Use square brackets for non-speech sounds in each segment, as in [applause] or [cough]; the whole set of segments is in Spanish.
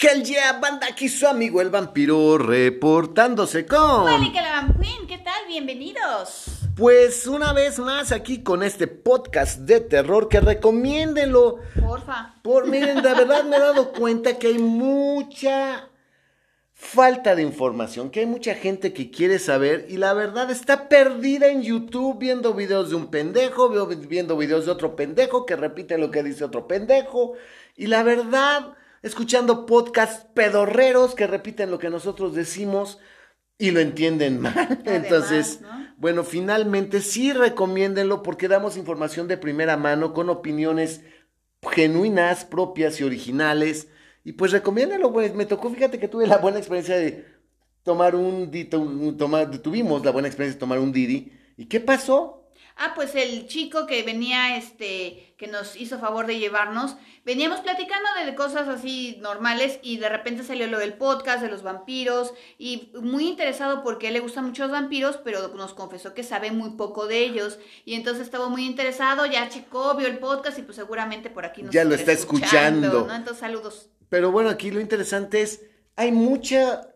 Hell yeah, banda, aquí su amigo el vampiro reportándose con... Mónica la Queen, ¿qué tal? Bienvenidos. Pues una vez más aquí con este podcast de terror que recomiéndenlo. Porfa. Por, miren, de verdad me he dado cuenta que hay mucha falta de información, que hay mucha gente que quiere saber y la verdad está perdida en YouTube viendo videos de un pendejo, viendo videos de otro pendejo que repite lo que dice otro pendejo y la verdad escuchando podcasts pedorreros que repiten lo que nosotros decimos y lo entienden mal. [laughs] Además, Entonces, ¿no? bueno, finalmente sí recomiéndenlo porque damos información de primera mano con opiniones genuinas, propias y originales. Y pues recomiéndenlo, pues me tocó, fíjate que tuve la buena experiencia de tomar un, tomar, tuvimos la buena experiencia de tomar un Didi. ¿Y qué pasó? Ah, pues el chico que venía, este, que nos hizo favor de llevarnos, veníamos platicando de cosas así normales y de repente salió lo del podcast de los vampiros y muy interesado porque a él le gustan mucho los vampiros, pero nos confesó que sabe muy poco de ellos y entonces estaba muy interesado, ya checó, vio el podcast y pues seguramente por aquí nos Ya lo está escuchando. ¿no? Entonces saludos. Pero bueno, aquí lo interesante es, hay mucha,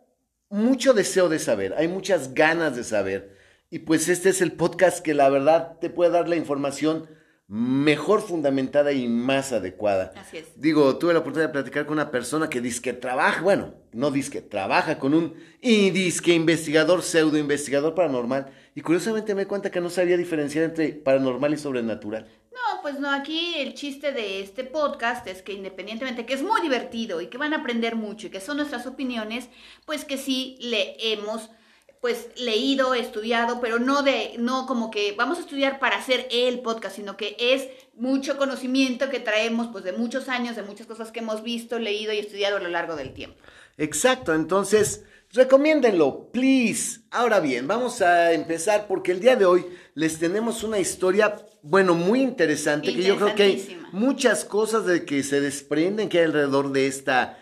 mucho deseo de saber, hay muchas ganas de saber. Y pues este es el podcast que la verdad te puede dar la información mejor fundamentada y más adecuada. Así es. Digo, tuve la oportunidad de platicar con una persona que dice que trabaja, bueno, no dice que trabaja con un y dice que investigador, pseudo investigador paranormal. Y curiosamente me di cuenta que no sabía diferenciar entre paranormal y sobrenatural. No, pues no, aquí el chiste de este podcast es que independientemente que es muy divertido y que van a aprender mucho y que son nuestras opiniones, pues que sí le hemos pues leído, estudiado, pero no de no como que vamos a estudiar para hacer el podcast, sino que es mucho conocimiento que traemos pues de muchos años, de muchas cosas que hemos visto, leído y estudiado a lo largo del tiempo. Exacto, entonces recomiéndenlo, please. Ahora bien, vamos a empezar porque el día de hoy les tenemos una historia, bueno, muy interesante, que yo creo que hay muchas cosas de que se desprenden que hay alrededor de esta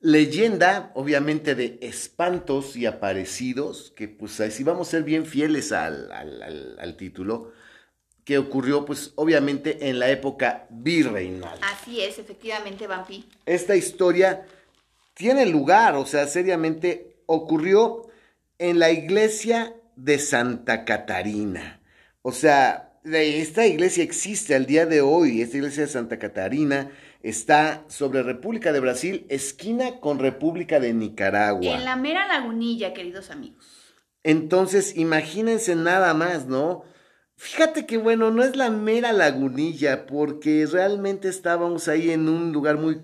leyenda, obviamente de espantos y aparecidos, que pues si vamos a ser bien fieles al, al- al- al título, que ocurrió pues obviamente en la época virreinal Así es, efectivamente, Vampi. esta historia tiene lugar, o sea, seriamente ocurrió en la iglesia de Santa Catarina. O sea, esta iglesia existe al día de hoy, esta iglesia de Santa Catarina está sobre República de Brasil, esquina con República de Nicaragua. En la mera lagunilla, queridos amigos. Entonces, imagínense nada más, ¿no? Fíjate que bueno, no es la mera lagunilla, porque realmente estábamos ahí en un lugar muy...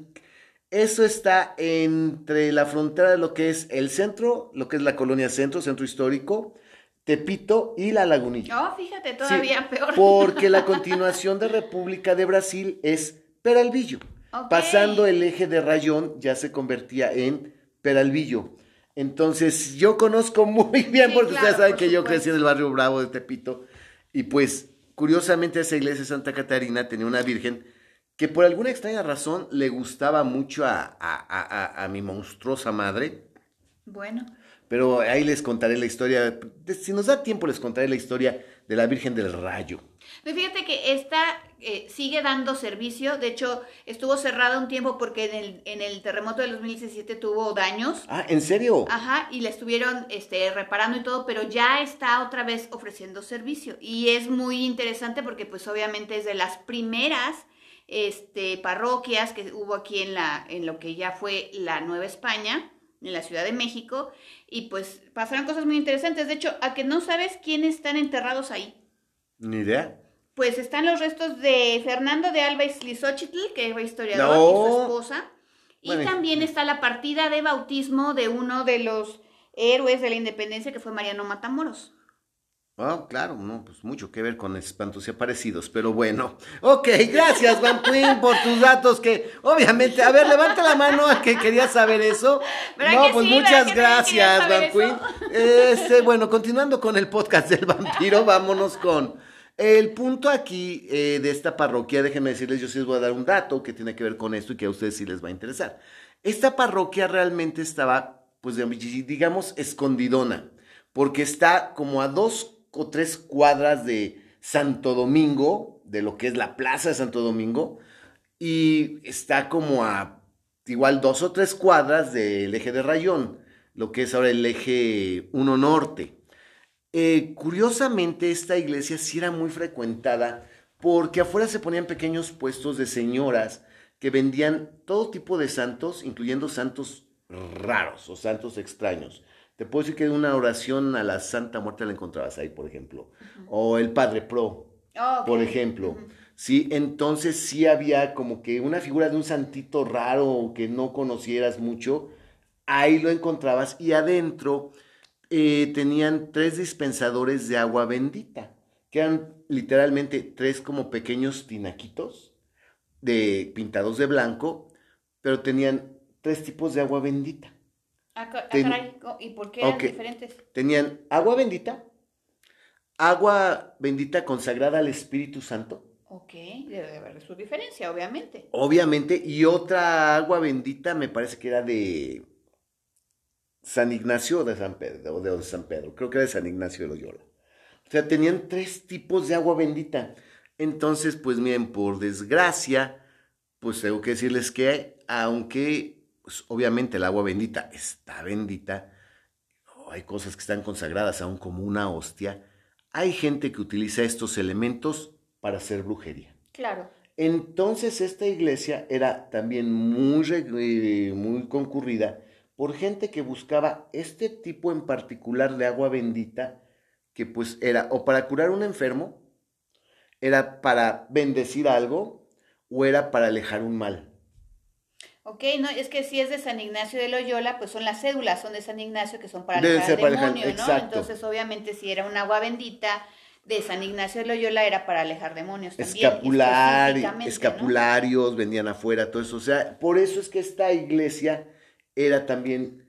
Eso está entre la frontera de lo que es el centro, lo que es la colonia centro, centro histórico, Tepito y la lagunilla. Oh, fíjate, todavía Sí, peor. Porque la [laughs] continuación de República de Brasil es Peralvillo. Pasando el eje de Rayón ya se convertía en Peralvillo. Entonces yo conozco muy bien Sí, porque claro, ustedes saben que yo crecí en el barrio Bravo de Tepito. Y pues curiosamente esa iglesia de Santa Catarina tenía una virgen que por alguna extraña razón le gustaba mucho a- a- a- a mi monstruosa madre. Bueno. Pero ahí les contaré la historia. Si nos da tiempo les contaré la historia de la Virgen del Rayo. Fíjate que esta eh, sigue dando servicio. De hecho, estuvo cerrada un tiempo porque en el, en el terremoto del 2017 tuvo daños. Ah, ¿en serio? Ajá, y la estuvieron este, reparando y todo, pero ya está otra vez ofreciendo servicio. Y es muy interesante porque pues obviamente es de las primeras este, parroquias que hubo aquí en, la, en lo que ya fue la Nueva España, en la Ciudad de México. Y pues pasaron cosas muy interesantes. De hecho, a que no sabes quiénes están enterrados ahí. Ni idea. Pues están los restos de Fernando de Alba Islizóchitl, que fue historiador, No. y su esposa. Y Bueno, también está la partida de bautismo de uno de los héroes de la independencia, que fue Mariano Matamoros. Ah, claro, no, pues mucho que ver con espantos y aparecidos, pero bueno. Ok, gracias, Van Queen, por tus datos que, obviamente, a ver, levanta la mano a que quería saber eso. ¿Verdad No, que pues muchas gracias, Van Queen. Este, bueno, continuando con el podcast del vampiro, vámonos con el punto aquí eh, de esta parroquia. Déjenme decirles, yo sí les voy a dar un dato que tiene que ver con esto y que a ustedes sí les va a interesar. Esta parroquia realmente estaba, pues, digamos, escondidona, porque está como a dos o tres cuadras de Santo Domingo, de lo que es la plaza de Santo Domingo, y está como a igual dos o tres cuadras del eje de Rayón, lo que es ahora el eje 1 norte. Eh, curiosamente, esta iglesia sí era muy frecuentada porque afuera se ponían pequeños puestos de señoras que vendían todo tipo de santos, incluyendo santos raros o santos extraños. Te puedo decir que una oración a la Santa Muerte la encontrabas ahí, por ejemplo. O el Padre Pro, Oh, por ejemplo. Sí, entonces sí había como que una figura de un santito raro que no conocieras mucho. Ahí lo encontrabas y adentro eh, tenían tres dispensadores de agua bendita, que eran literalmente tres como pequeños tinaquitos de, pintados de blanco, pero tenían tres tipos de agua bendita. Ah, ah, caray, ¿y por qué eran diferentes? Tenían agua bendita, agua bendita consagrada al Espíritu Santo, Ok, debe haber su diferencia, obviamente. obviamente, y otra agua bendita me parece que era de San Ignacio o de San Pedro, o de San Pedro, creo que era de San Ignacio de Loyola. O sea, tenían tres tipos de agua bendita. Entonces, pues miren, por desgracia, pues tengo que decirles que aunque pues, obviamente el agua bendita está bendita, hay cosas que están consagradas aún como una hostia, hay gente que utiliza estos elementos para hacer brujería. Claro. Entonces esta iglesia era también muy, eh, muy concurrida por gente que buscaba este tipo en particular de agua bendita, que pues era o para curar un enfermo, era para bendecir algo o era para alejar un mal. Ok, no, es que si es de San Ignacio de Loyola, pues son las cédulas, son de San Ignacio que son para alejar- demonio, ¿no? exacto. Entonces, obviamente, si era un agua bendita de San Ignacio de Loyola, era para alejar demonios también. Escapular, específicamente, ¿no? escapularios, vendían afuera, todo eso. O sea, por eso es que esta iglesia era también.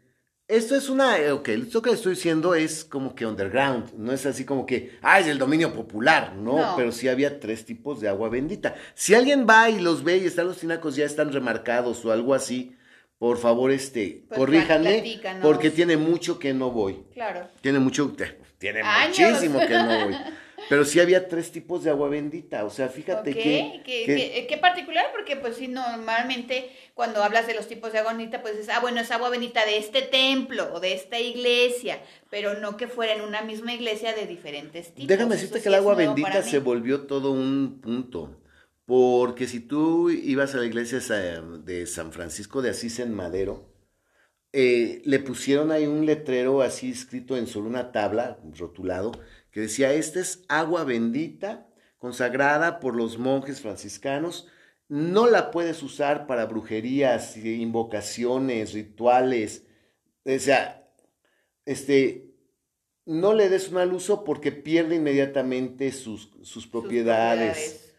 Esto es una. eh, Ok, esto que estoy diciendo es como que underground. No es así como que. Ah, es el dominio popular. No, No. pero sí había tres tipos de agua bendita. Si alguien va y los ve y están los tinacos ya están remarcados o algo así, por favor, este, Pues, corríjanme, porque tiene mucho que no voy. Claro. Tiene mucho, tiene Años. muchísimo que no voy. [laughs] Pero sí había tres tipos de agua bendita. O sea, fíjate que, ¿Qué, que- qué- qué particular? Porque pues sí, normalmente cuando hablas de los tipos de agua bendita, pues dices, ah, bueno, es agua bendita de este templo o de esta iglesia, pero no que fuera en una misma iglesia de diferentes tipos. Déjame Eso decirte sí que el es agua bendita se volvió todo un punto. Porque si tú ibas a la iglesia de San Francisco de Asís en Madero, eh, le pusieron ahí un letrero así escrito en sobre una tabla, rotulado, que decía, esta es agua bendita consagrada por los monjes franciscanos. No la puedes usar para brujerías, invocaciones, rituales. O sea, este, no le des un mal uso porque pierde inmediatamente sus, sus Sus propiedades.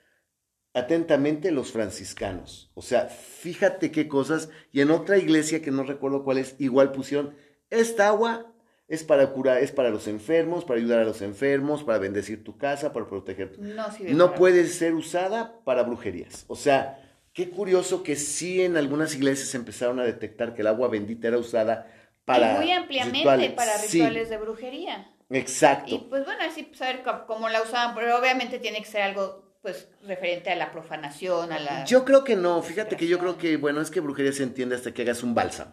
Atentamente los franciscanos. O sea, fíjate qué cosas. Y en otra iglesia que no recuerdo cuál es, igual pusieron, esta agua es para curar, es para los enfermos, para ayudar a los enfermos, para bendecir tu casa, para proteger tu... No No puede ser usada para brujerías. O sea, qué curioso que sí en algunas iglesias empezaron a detectar que el agua bendita era usada para y muy ampliamente rituales. para Sí, rituales de brujería. exacto. Y pues bueno, así pues, saber co- cómo la usaban, pero obviamente tiene que ser algo pues referente a la profanación, a la... Yo creo que no, fíjate que yo creo que, bueno, es que brujería se entiende hasta que hagas un bálsamo.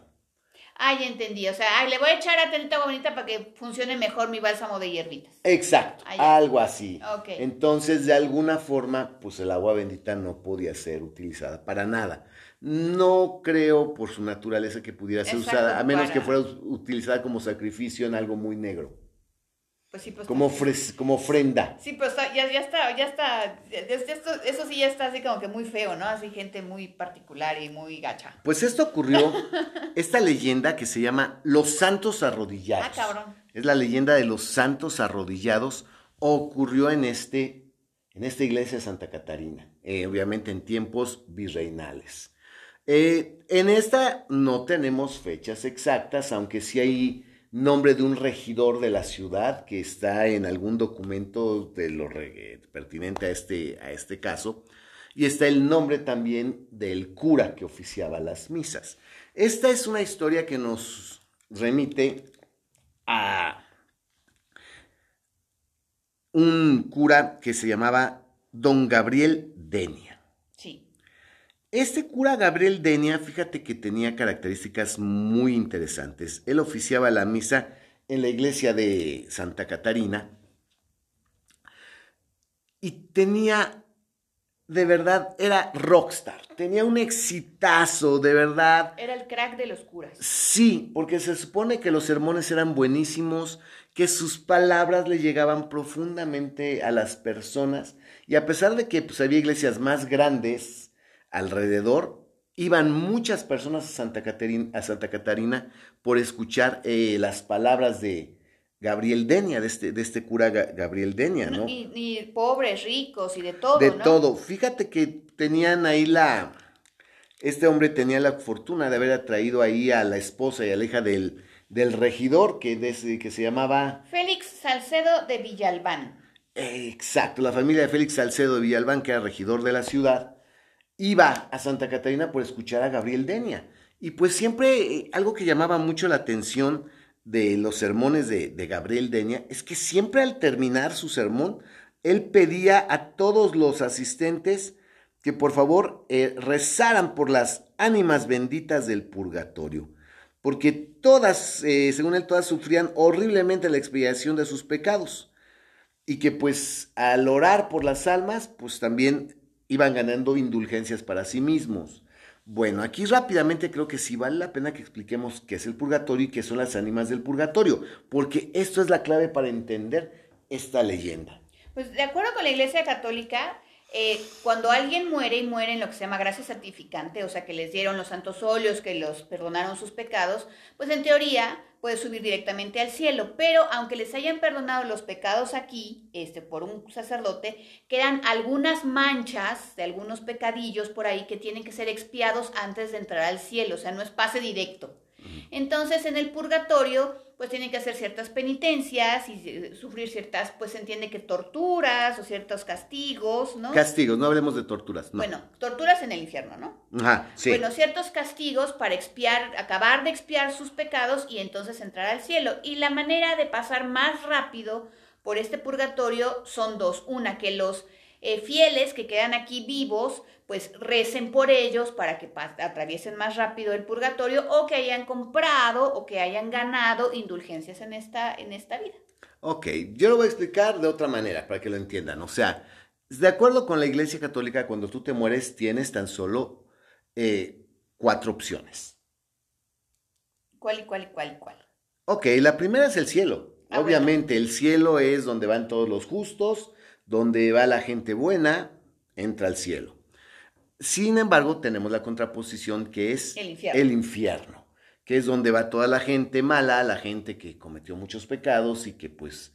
Ah, ya entendí, o sea, ay, le voy a echar a agua bonita para que funcione mejor mi bálsamo de hierbitas. Exacto, algo así. Ok. Entonces, de alguna forma, pues el agua bendita no podía ser utilizada para nada. No creo por su naturaleza que pudiera ser Exacto, usada, a menos que fuera utilizada como sacrificio en algo muy negro, Pues sí, pues... como, pues, ofre- como ofrenda. Sí, pero está- ya, ya está, ya está, ya- eso sí ya está así como que muy feo, ¿no? Así gente muy particular y muy gacha. Pues esto ocurrió, [laughs] esta leyenda que se llama Los Santos Arrodillados. Ah, cabrón. Es la leyenda de los santos arrodillados. Ocurrió en, este, en esta iglesia de Santa Catarina, eh, obviamente en tiempos virreinales. Eh, en esta no tenemos fechas exactas, aunque sí hay nombre de un regidor de la ciudad que está en algún documento de lo pertinente a este, a este caso. Y está el nombre también del cura que oficiaba las misas. Esta es una historia que nos remite a un cura que se llamaba Don Gabriel Denia. Este cura Gabriel Denia, fíjate que tenía características muy interesantes. Él oficiaba la misa en la iglesia de Santa Catarina y tenía, de verdad, era rockstar, tenía un exitazo, de verdad. Era el crack de los curas. Sí, porque se supone que los sermones eran buenísimos, que sus palabras le llegaban profundamente a las personas y a pesar de que pues, había iglesias más grandes, alrededor, iban muchas personas a Santa Catarina, a Santa Catarina por escuchar eh, las palabras de Gabriel Denia, de este, de este cura Gabriel Denia, ¿no? Y, pobres, ricos y de todo. De todo. Fíjate que tenían ahí la... Este hombre tenía la fortuna de haber atraído ahí a la esposa y a la hija del, del regidor que, que se llamaba... Félix Salcedo de Villalbán. Exacto, la familia de Félix Salcedo de Villalbán, que era regidor de la ciudad iba a Santa Catarina por escuchar a Gabriel Denia. Y pues siempre eh, algo que llamaba mucho la atención de los sermones de, Gabriel Denia es que siempre al terminar su sermón, él pedía a todos los asistentes que por favor eh, rezaran por las ánimas benditas del purgatorio, porque todas, eh, según él, todas sufrían horriblemente la expiación de sus pecados, y que pues al orar por las almas, pues también iban ganando indulgencias para sí mismos. Bueno, aquí rápidamente creo que sí vale la pena que expliquemos qué es el purgatorio y qué son las ánimas del purgatorio, porque esto es la clave para entender esta leyenda. Pues de acuerdo con la Iglesia Católica, eh, cuando alguien muere y muere en lo que se llama gracia santificante, o sea, que les dieron los santos óleos, que los perdonaron sus pecados, pues en teoría puede subir directamente al cielo, pero aunque les hayan perdonado los pecados aquí, este, por un sacerdote, quedan algunas manchas de algunos pecadillos por ahí que tienen que ser expiados antes de entrar al cielo, o sea, no es pase directo. Entonces, en el purgatorio, pues tienen que hacer ciertas penitencias y eh, sufrir ciertas, pues se entiende que torturas o ciertos castigos, ¿no? Castigos, no hablemos de torturas, no. Bueno, torturas en el infierno, ¿no? Ajá, sí. Bueno, ciertos castigos para expiar, acabar de expiar sus pecados y entonces entrar al cielo. Y la manera de pasar más rápido por este purgatorio son dos. Una, que los eh, fieles que quedan aquí vivos, pues recen por ellos para que atraviesen más rápido el purgatorio o que hayan comprado o que hayan ganado indulgencias en esta, en esta vida. Ok, yo lo voy a explicar de otra manera para que lo entiendan. O sea, de acuerdo con la Iglesia Católica, cuando tú te mueres tienes tan solo eh, cuatro opciones. ¿Cuál y cuál y cuál y cuál? Ok, la primera es el cielo. Ah, Obviamente, el cielo es donde van todos los justos, donde va la gente buena, entra al cielo. Sin embargo, tenemos la contraposición que es el infierno. que es donde va toda la gente mala, la gente que cometió muchos pecados y que pues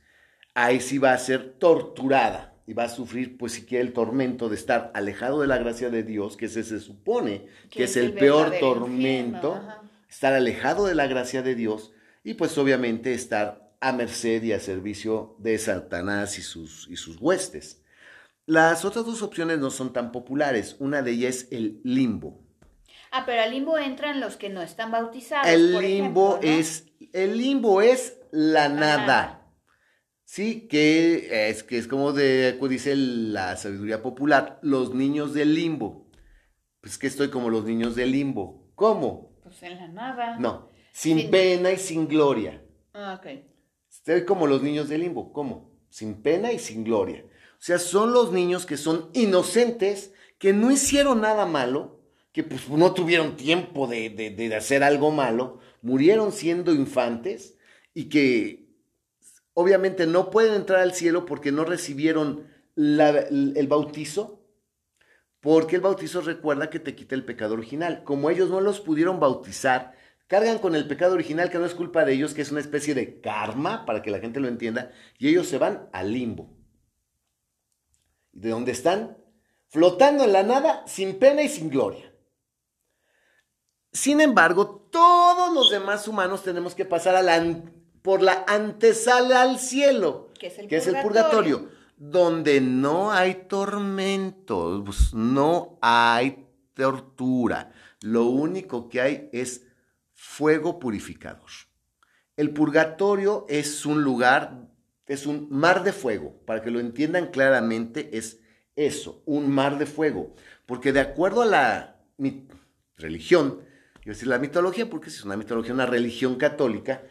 ahí sí va a ser torturada y va a sufrir pues siquiera el tormento de estar alejado de la gracia de Dios, que ese se supone que, es, el, peor tormento, estar alejado de la gracia de Dios y pues obviamente estar a merced y a servicio de Satanás y sus, y sus huestes. Las otras dos opciones no son tan populares. Una de ellas es el limbo. Ah, pero al limbo entran los que no están bautizados. El limbo es el limbo es la, nada. Sí, que es que es como de, dice la sabiduría popular, los niños del limbo. Pues que estoy como los niños del limbo. ¿Cómo? Pues en la nada. No, sin, pena y sin gloria. Ah, ok. Estoy como los niños del limbo. ¿Cómo? Sin pena y sin gloria. O sea, son los niños que son inocentes, que no hicieron nada malo, que pues no tuvieron tiempo de, hacer algo malo, murieron siendo infantes y que obviamente no pueden entrar al cielo porque no recibieron el bautizo, porque el bautizo recuerda que te quita el pecado original. Como ellos no los pudieron bautizar, cargan con el pecado original que no es culpa de ellos, que es una especie de karma, para que la gente lo entienda, y ellos se van al limbo. ¿De dónde están? Flotando en la nada, sin pena y sin gloria. Sin embargo, todos los demás humanos tenemos que pasar por la antesala al cielo, que es el, que es el purgatorio, donde no hay tormentos, no hay tortura. Lo único que hay es fuego purificador. El purgatorio es un lugar, es un mar de fuego. Para que lo entiendan claramente, es eso, un mar de fuego. Porque de acuerdo a la religión, quiero decir la mitología, porque es una mitología, una religión católica,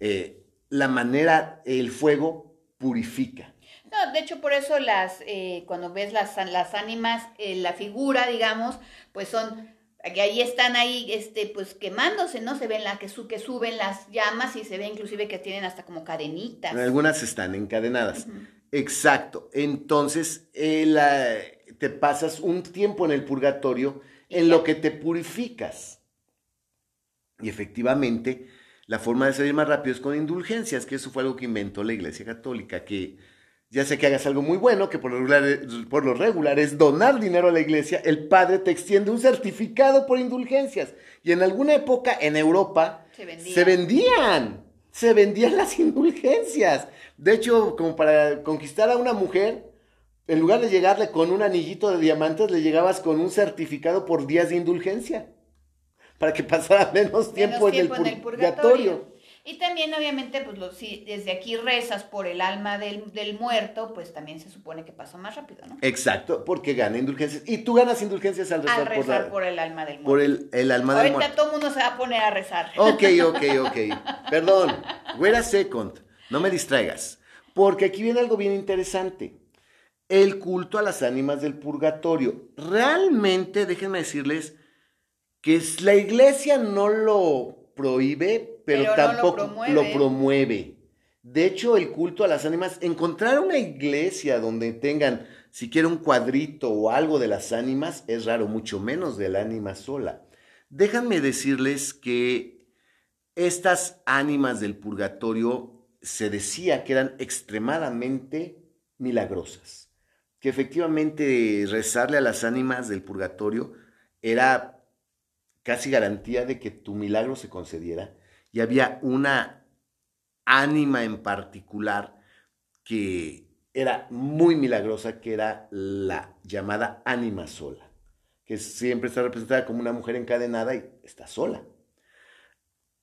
eh, la manera, el fuego purifica. No, de hecho, por eso las, eh, cuando ves las, las ánimas, eh, la figura, digamos, pues son, que ahí están ahí, este, pues quemándose, ¿no? Se ven la que, su, que suben las llamas y se ve inclusive que tienen hasta como cadenitas. Algunas están encadenadas. Exacto. Entonces, te pasas un tiempo en el purgatorio en lo que te purificas. Y efectivamente, la forma de salir más rápido es con indulgencias, que eso fue algo que inventó la Iglesia Católica, que ya sea que hagas algo muy bueno, que por lo, regular, por lo regular es donar dinero a la iglesia, el padre te extiende un certificado por indulgencias. Y en alguna época en Europa se vendían, se vendían, las indulgencias. De hecho, como para conquistar a una mujer, en lugar de llegarle con un anillito de diamantes, le llegabas con un certificado por días de indulgencia, para que [laughs] pasara menos tiempo, en, el purgatorio. Y también, obviamente, pues si desde aquí rezas por el alma del, muerto, pues también se supone que pasa más rápido, ¿no? Exacto, porque gana indulgencias. Y tú ganas indulgencias al rezar, al rezar por, el alma del muerto. Por el, alma del muerto. Ahorita todo el mundo se va a poner a rezar. Ok, ok, [laughs] ok. Perdón. Wait a second. No me distraigas. Porque aquí viene algo bien interesante. El culto a las ánimas del purgatorio. Realmente, déjenme decirles que la iglesia no lo prohíbe, pero, tampoco lo promueve. De hecho, el culto a las ánimas, encontrar una iglesia donde tengan siquiera un cuadrito o algo de las ánimas es raro, mucho menos del ánima sola. Déjenme decirles que estas ánimas del purgatorio se decía que eran extremadamente milagrosas, que efectivamente rezarle a las ánimas del purgatorio era casi garantía de que tu milagro se concediera y había una ánima en particular que era muy milagrosa, que era la llamada ánima sola, que siempre está representada como una mujer encadenada y está sola.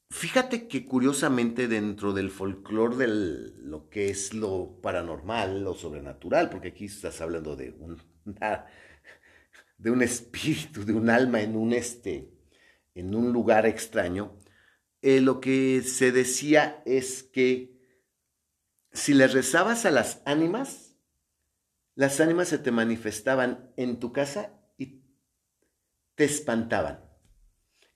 Fíjate que curiosamente dentro del folclore de lo que es lo paranormal, lo sobrenatural, porque aquí estás hablando de un, de un espíritu, de un alma en un, este, en un lugar extraño, eh, lo que se decía es que si le rezabas a las ánimas, las ánimas se te manifestaban en tu casa y te espantaban.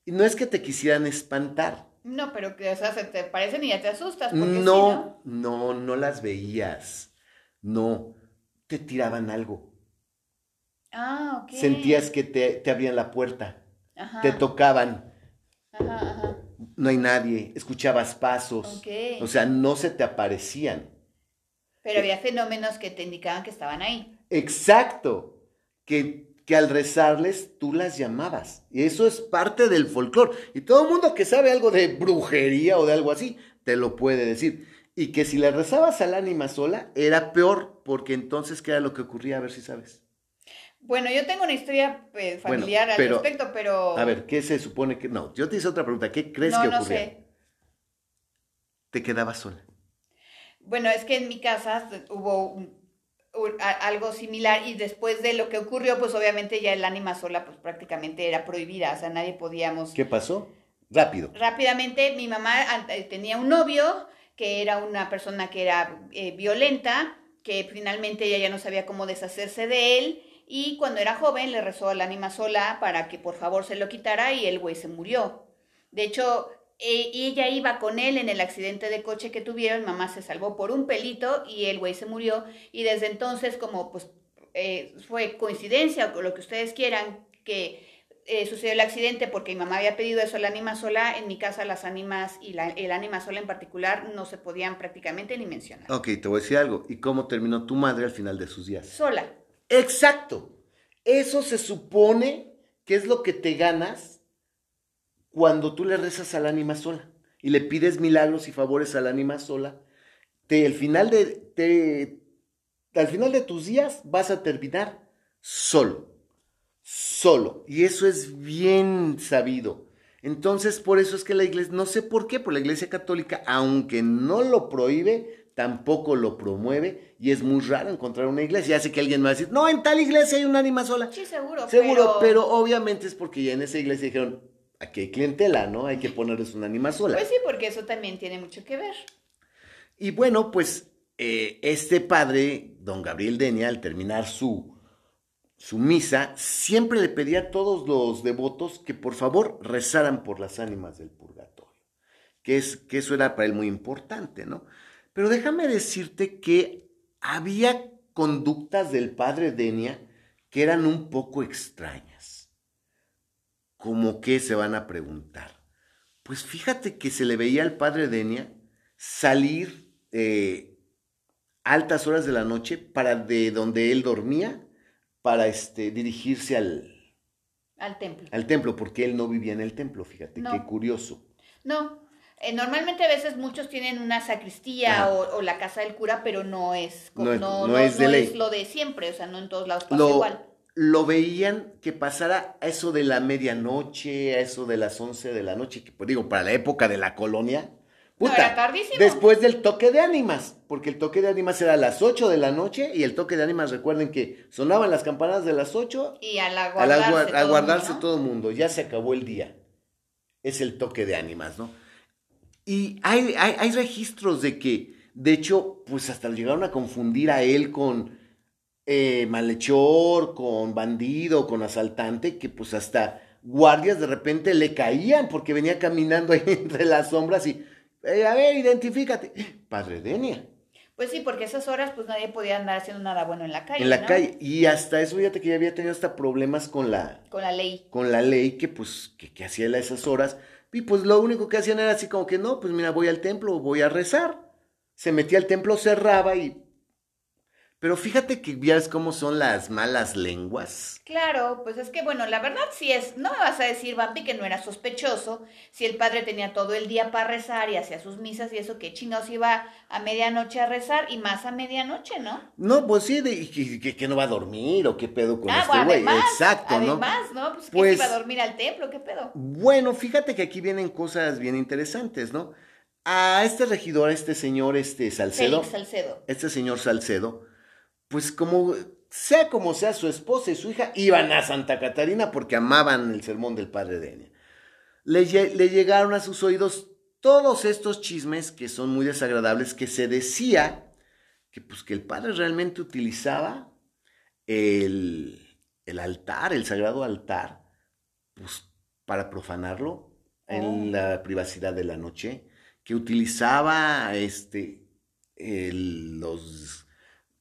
Y no es que te quisieran espantar. No, pero que, o sea, se te parecen y ya te asustas. no, no, no, las veías. No, te tiraban algo. Ah, ok. Sentías que te, abrían la puerta, te tocaban. No hay nadie, escuchabas pasos, o sea, no se te aparecían. Pero había fenómenos que te indicaban que estaban ahí. Exacto, que, que al rezarles tú las llamabas. Y eso es parte del folclore. Y todo el mundo que sabe algo de brujería o de algo así, te lo puede decir. Y que si le rezabas al ánima sola, era peor, porque entonces, ¿qué era lo que ocurría? A ver si sabes. Bueno, yo tengo una historia eh, familiar al respecto, pero... A ver, ¿qué se supone que...? No, yo te hice otra pregunta. ¿Qué crees que ocurría? No sé. ¿Te quedabas sola? Bueno, es que en mi casa hubo algo similar y después de lo que ocurrió, pues obviamente ya el ánima sola pues prácticamente era prohibida, o sea, nadie podíamos... ¿Qué pasó? Rápido. Rápidamente, mi mamá eh, tenía un novio que era una persona que era eh, violenta, que finalmente ella ya no sabía cómo deshacerse de él y cuando era joven le rezó al ánima sola para que por favor se lo quitara y el güey se murió. De hecho, e, ella iba con él en el accidente de coche que tuvieron, mamá se salvó por un pelito y el güey se murió y desde entonces como pues eh, fue coincidencia o lo que ustedes quieran que eh, sucedió el accidente porque mi mamá había pedido eso al ánima sola, en mi casa las ánimas y el ánima sola en particular no se podían prácticamente ni mencionar. Ok, te voy a decir algo. ¿Y cómo terminó tu madre al final de sus días? Sola. Exacto. Eso se supone que es lo que te ganas cuando tú le rezas al ánima sola y le pides milagros y favores al ánima sola. Te, al, final de, al final de tus días vas a terminar solo. Solo. Y eso es bien sabido. Entonces, por eso es que la iglesia, no sé por qué, por la iglesia católica, aunque no lo prohíbe, tampoco lo promueve y es muy raro encontrar una iglesia. Ya sé que alguien me va a decir, no, en tal iglesia hay un ánima sola. Sí, seguro. Seguro, pero... obviamente es porque ya en esa iglesia dijeron, aquí hay clientela, ¿no? Hay que ponerles un ánima sola. Pues sí, porque eso también tiene mucho que ver. Y bueno, pues eh, este padre, don Gabriel Denia, al terminar su, su misa, siempre le pedía a todos los devotos que por favor rezaran por las ánimas del purgatorio, que, es, que eso era para él muy importante, ¿no? Pero déjame decirte que había conductas del padre Denia que eran un poco extrañas. ¿Cómo que se van a preguntar? Pues fíjate que se le veía al padre Denia salir eh, altas horas de la noche para de donde él dormía para este, dirigirse al, al templo. Al templo, porque él no vivía en el templo, fíjate, qué curioso. No, eh, normalmente a veces muchos tienen una sacristía o, la casa del cura, pero no es, no, es, lo de siempre, o sea, no en todos lados pasa igual. Lo veían que pasara a eso de la medianoche, a eso de las once de la noche, que pues digo, para la época de la colonia, Puta, tardísimo. Después del toque de ánimas, porque el toque de ánimas era a las 8 de la noche y el toque de ánimas, recuerden que sonaban las campanas de las 8 y a, la guardarse, guardarse todo el mundo. Ya se acabó el día. Es el toque de ánimas, ¿no? Y hay, hay, registros de que, de hecho, pues hasta llegaron a confundir a él con eh, malhechor, con bandido, con asaltante, que pues hasta guardias de repente le caían porque venía caminando [laughs] ahí entre las sombras y, eh, a ver, identifícate. Padre Denia. Pues sí, porque esas horas pues nadie podía andar haciendo nada bueno en la calle. En la calle. Y hasta eso, fíjate que ya había tenido hasta problemas con la... Con la ley. Con la ley que pues, que, que hacía a esas horas y pues lo único que hacían era así como que no, pues mira, voy al templo, voy a rezar. Se metía al templo, cerraba y pero fíjate que ves cómo son las malas lenguas. Claro, pues es que bueno, la verdad sí es, no me vas a decir, Vampi, que no era sospechoso, si el padre tenía todo el día para rezar y hacía sus misas y eso, que chingados iba a medianoche a rezar y más a medianoche, ¿no? No, pues sí, de, que, no va a dormir o qué pedo con ah, este güey. Exacto, además, ¿no? Pues, que iba a dormir al templo, qué pedo. Bueno, fíjate que aquí vienen cosas bien interesantes, ¿no? A este regidor, a este señor, este Salcedo. Félix Salcedo. Este señor Salcedo pues como sea como sea su esposa y su hija, iban a Santa Catarina porque amaban el sermón del padre Denia. Le, le llegaron a sus oídos todos estos chismes que son muy desagradables, que se decía que pues que el padre realmente utilizaba el, el altar, el sagrado altar, pues para profanarlo en oh. la privacidad de la noche, que utilizaba este, los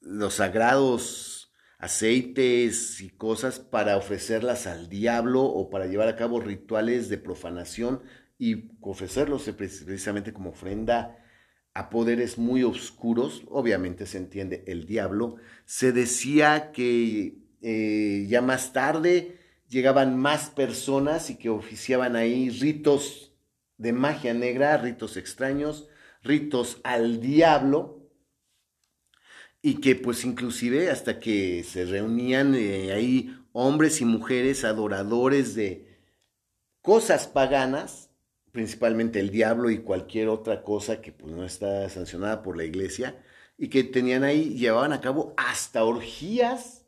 los sagrados aceites y cosas para ofrecerlas al diablo o para llevar a cabo rituales de profanación y ofrecerlos precisamente como ofrenda a poderes muy oscuros, obviamente se entiende el diablo, se decía que eh, ya más tarde llegaban más personas y que oficiaban ahí ritos de magia negra, ritos extraños, ritos al diablo, y que pues inclusive hasta que se reunían eh, ahí hombres y mujeres adoradores de cosas paganas, principalmente el diablo y cualquier otra cosa que pues no está sancionada por la iglesia, y que tenían ahí, llevaban a cabo hasta orgías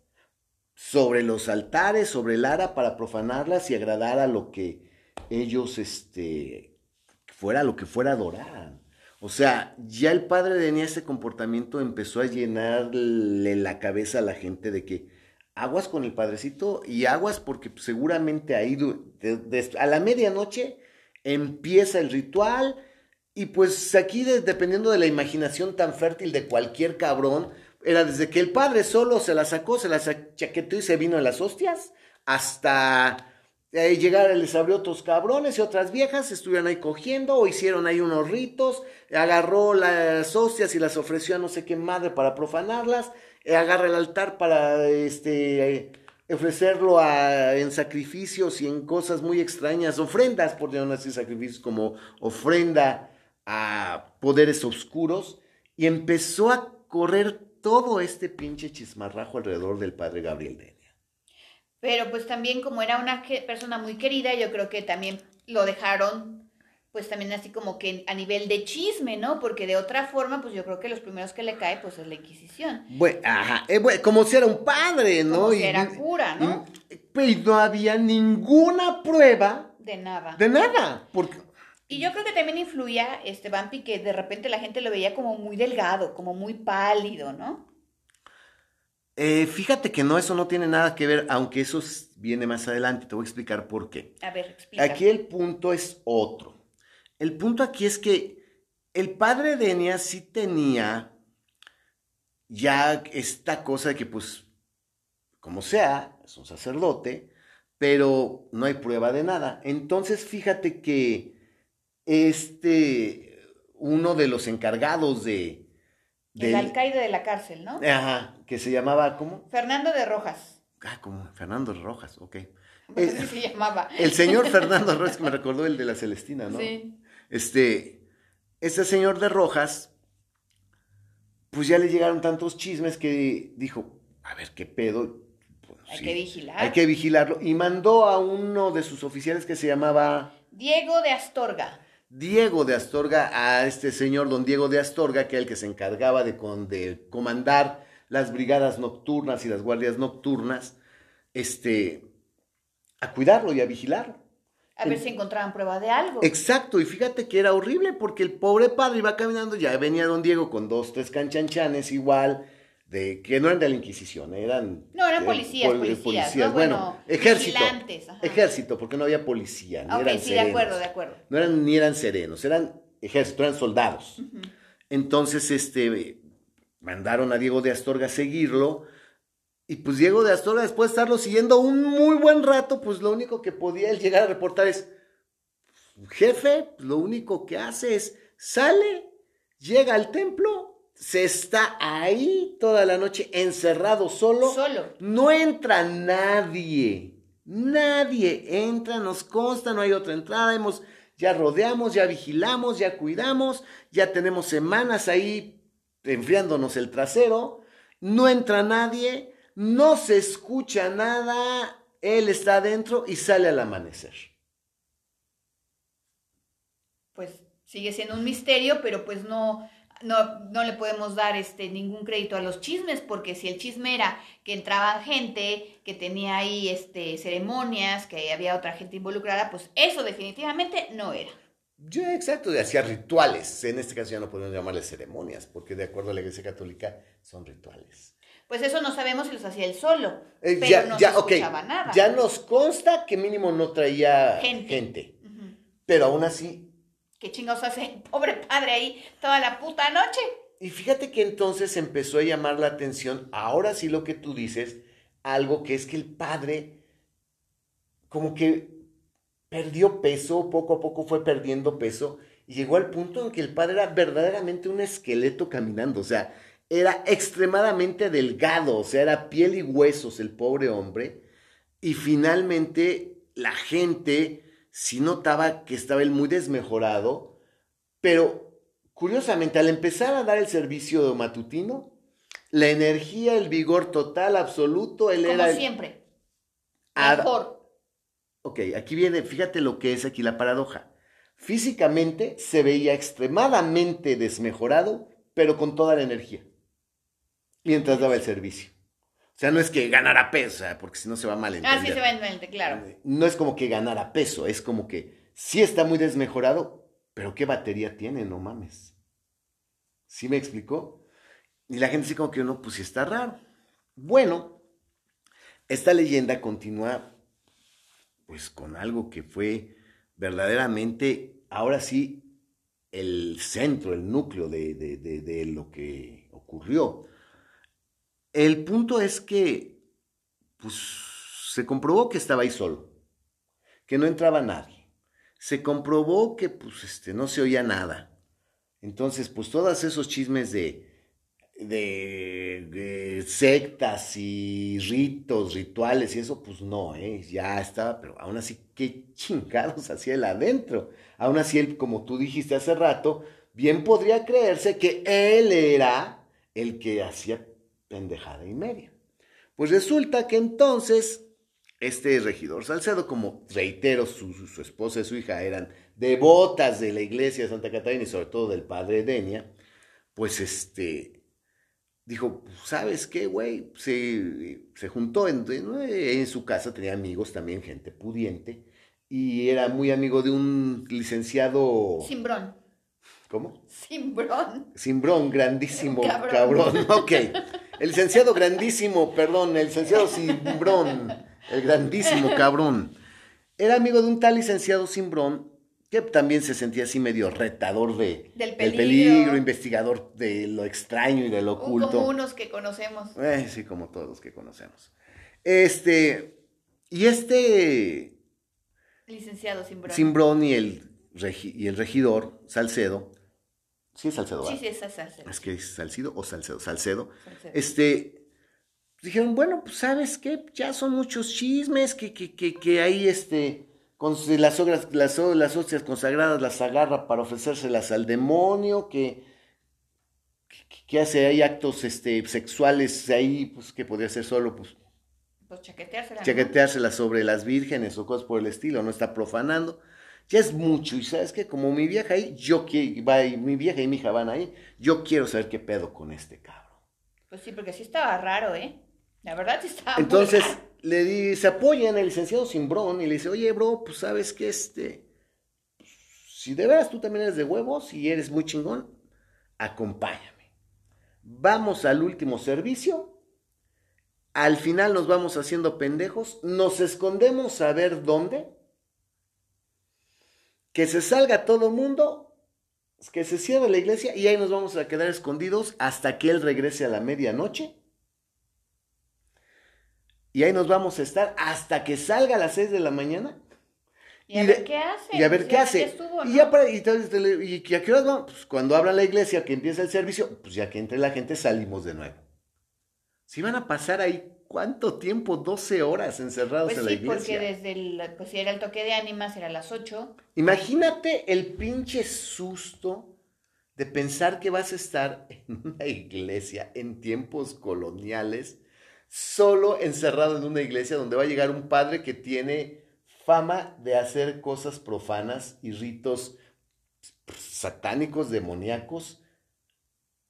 sobre los altares, sobre el ara para profanarlas y agradar a lo que ellos, este, fuera lo que fuera adorar. O sea, ya el padre tenía ese comportamiento, empezó a llenarle la cabeza a la gente de que aguas con el padrecito y aguas porque seguramente ahí a la medianoche empieza el ritual y pues aquí dependiendo de la imaginación tan fértil de cualquier cabrón, era desde que el padre solo se la sacó, se la chaqueteó y se vino a las hostias, hasta eh, llegar, les abrió otros cabrones y otras viejas, estuvieron ahí cogiendo o hicieron ahí unos ritos, agarró las hostias y las ofreció a no sé qué madre para profanarlas, eh, agarra el altar para este, ofrecerlo en sacrificios y en cosas muy extrañas, ofrendas, por no decir sacrificios, como ofrenda a poderes oscuros, y empezó a correr todo este pinche chismarrajo alrededor del padre Gabriel pero pues también como era una persona muy querida, yo creo que también lo dejaron pues también así como que a nivel de chisme, ¿no? Porque de otra forma, pues yo creo que los primeros que le cae, pues es la Inquisición. Bueno, ajá, eh, bueno, como si era un padre, ¿no? Como Y- si era cura, ¿no? y- pero no había ninguna prueba De nada. de nada. Porque, Y yo creo que también influía, este, Vampi, que de repente la gente lo veía como muy delgado, como muy pálido, ¿no? Eh, fíjate que no, eso no tiene nada que ver, aunque eso viene más adelante. Te voy a explicar por qué. A ver, explica. Aquí el punto es otro. El punto aquí es que el padre de Enya sí tenía ya esta cosa de que, pues, como sea, es un sacerdote, pero no hay prueba de nada. Entonces, fíjate que este, uno de los encargados de... El del- alcaide de la cárcel, ¿no? Ajá, que se llamaba, ¿cómo? Fernando de Rojas. Ah, como Fernando Rojas, ok. Pues Eh, así se llamaba. [laughs] El señor Fernando Rojas, que me recordó el de la Celestina, ¿no? Sí. Este, este señor de Rojas, pues ya le llegaron tantos chismes que dijo, a ver, ¿qué pedo? Pues, Hay sí, que vigilar. Hay que vigilarlo. Y mandó a uno de sus oficiales que se llamaba Diego de Astorga. Diego de Astorga, a este señor don Diego de Astorga, que era el que se encargaba de, con- de comandar las brigadas nocturnas y las guardias nocturnas, este, a cuidarlo y a vigilarlo. A ver si encontraban prueba de algo. Exacto, y fíjate que era horrible porque el pobre padre iba caminando, ya venía don Diego con dos, tres canchanchanes igual, de que no eran de la Inquisición, eran... No, eran policías, pol- policías, ¿no? bueno, Bueno, ejército. Ejército, porque no había policía, ni ok, eran sí, de acuerdo, de acuerdo. No eran, ni eran serenos, eran ejército, eran soldados. Entonces, este, mandaron a Diego de Astorga a seguirlo. Y pues Diego de Astorga, después de estarlo siguiendo un muy buen rato, pues lo único que podía él llegar a reportar es, jefe, lo único que hace es, sale, llega al templo, se está ahí toda la noche encerrado solo. Solo. No entra nadie. Nadie entra, nos consta, no hay otra entrada. Hemos, ya rodeamos, ya vigilamos, ya cuidamos, ya tenemos semanas ahí enfriándonos el trasero. No entra nadie, no se escucha nada. Él está adentro y sale al amanecer. Pues sigue siendo un misterio, pero pues no, no, no le podemos dar este ningún crédito a los chismes, porque si el chisme era que entraba gente, que tenía ahí este ceremonias, que había otra gente involucrada, pues eso definitivamente no era. Yo, exacto, hacía rituales. En este caso ya no podemos llamarles ceremonias, porque de acuerdo a la Iglesia Católica son rituales. Pues eso no sabemos si los hacía él solo, Eh, pero ya, no ya, se nada. Ya nos consta que mínimo no traía Gente. Pero aún así. ¿Qué chingados hace el pobre padre ahí toda la puta noche? Y fíjate que entonces empezó a llamar la atención, ahora sí lo que tú dices, algo que es que el padre como que perdió peso, poco a poco fue perdiendo peso, y llegó al punto en que el padre era verdaderamente un esqueleto caminando, o sea, era extremadamente delgado, o sea, era piel y huesos el pobre hombre, y finalmente la gente sí notaba que estaba él muy desmejorado, pero curiosamente al empezar a dar el servicio matutino, la energía, el vigor total, absoluto, él Como era... siempre. Ar- Mejor. Ok, aquí viene, fíjate lo que es aquí la paradoja. Físicamente se veía extremadamente desmejorado, pero con toda la energía, mientras daba el servicio. O sea, no es que ganara peso, ¿eh? porque si no se va mal Ah, sí se va a entender, claro. No es como que ganara peso, es como que sí está muy desmejorado, pero qué batería tiene, no mames. ¿Sí me explicó? Y la gente dice como que no, pues sí está raro. Bueno, esta leyenda continúa pues con algo que fue verdaderamente, ahora sí, el centro, el núcleo de, de- de- de lo que ocurrió. El punto es que, pues, se comprobó que estaba ahí solo, que no entraba nadie. Se comprobó que, pues, este, no se oía nada. Entonces, pues, todos esos chismes de, de, sectas y ritos, rituales y eso, pues no, ¿eh? ya estaba, pero aún así, qué chingados hacía él adentro. Aún así, él, como tú dijiste hace rato, bien podría creerse que él era el que hacía pendejada y media. Pues resulta que entonces, este regidor Salcedo, como reitero, su, su- esposa y su hija eran devotas de la iglesia de Santa Catarina y sobre todo del padre Denia, pues este, dijo, ¿sabes qué, güey? Se, se juntó en, en, su casa, tenía amigos también, gente pudiente, y era muy amigo de un licenciado... Simbrón. ¿Cómo? Simbrón. Simbrón, grandísimo cabrón. cabrón. Ok. [laughs] El licenciado grandísimo, perdón, el licenciado Simbrón, el grandísimo cabrón. Era amigo de un tal licenciado Simbrón que también se sentía así medio retador de, del, peligro. investigador de lo extraño y de lo oculto. Como unos que conocemos. Eh, sí, como todos los que conocemos. Este, y este... Licenciado Simbrón. Simbrón y el, y el regidor Salcedo Sí, es Salcedo. Sí, sí, es Salcedo. Es que es Salcido o Salcedo. Salcedo. Este, dijeron, bueno, pues sabes qué, ya son muchos chismes que, que, que, que ahí este, con las, obras, las, las hostias consagradas las agarra para ofrecérselas al demonio, que, que, hace ahí actos este, sexuales ahí, pues que podría ser solo, pues... Pues chaqueteárselas. Chaqueteárselas sobre las vírgenes o cosas por el estilo, no está profanando ya es mucho. Y sabes que como mi vieja ahí, yo quiero, va, mi vieja y mi hija van ahí, yo quiero saber qué pedo con este cabrón. Pues sí, porque sí estaba raro, ¿eh? La verdad sí estaba Entonces, le di, se apoya en el licenciado Simbrón y le dice, oye, bro, pues sabes que este, si de veras tú también eres de huevos y eres muy chingón, acompáñame. Vamos al último servicio. Al final nos vamos haciendo pendejos, nos escondemos a ver dónde que se salga todo mundo, que se cierre la iglesia y ahí nos vamos a quedar escondidos hasta que Él regrese a la medianoche. Y ahí nos vamos a estar hasta que salga a las 6 de la mañana. Y a ver qué hace. Y a ver qué hace. Y ya para, y, y, a qué horas vamos, pues cuando abra la iglesia, que empieza el servicio, pues ya que entre la gente salimos de nuevo. Si van a pasar ahí ¿Cuánto tiempo? 12 horas encerrados pues en la iglesia. porque desde el, pues si era el toque de ánimas, era las 8. Imagínate el pinche susto de pensar que vas a estar en una iglesia en tiempos coloniales, solo encerrado en una iglesia donde va a llegar un padre que tiene fama de hacer cosas profanas y ritos satánicos, demoníacos,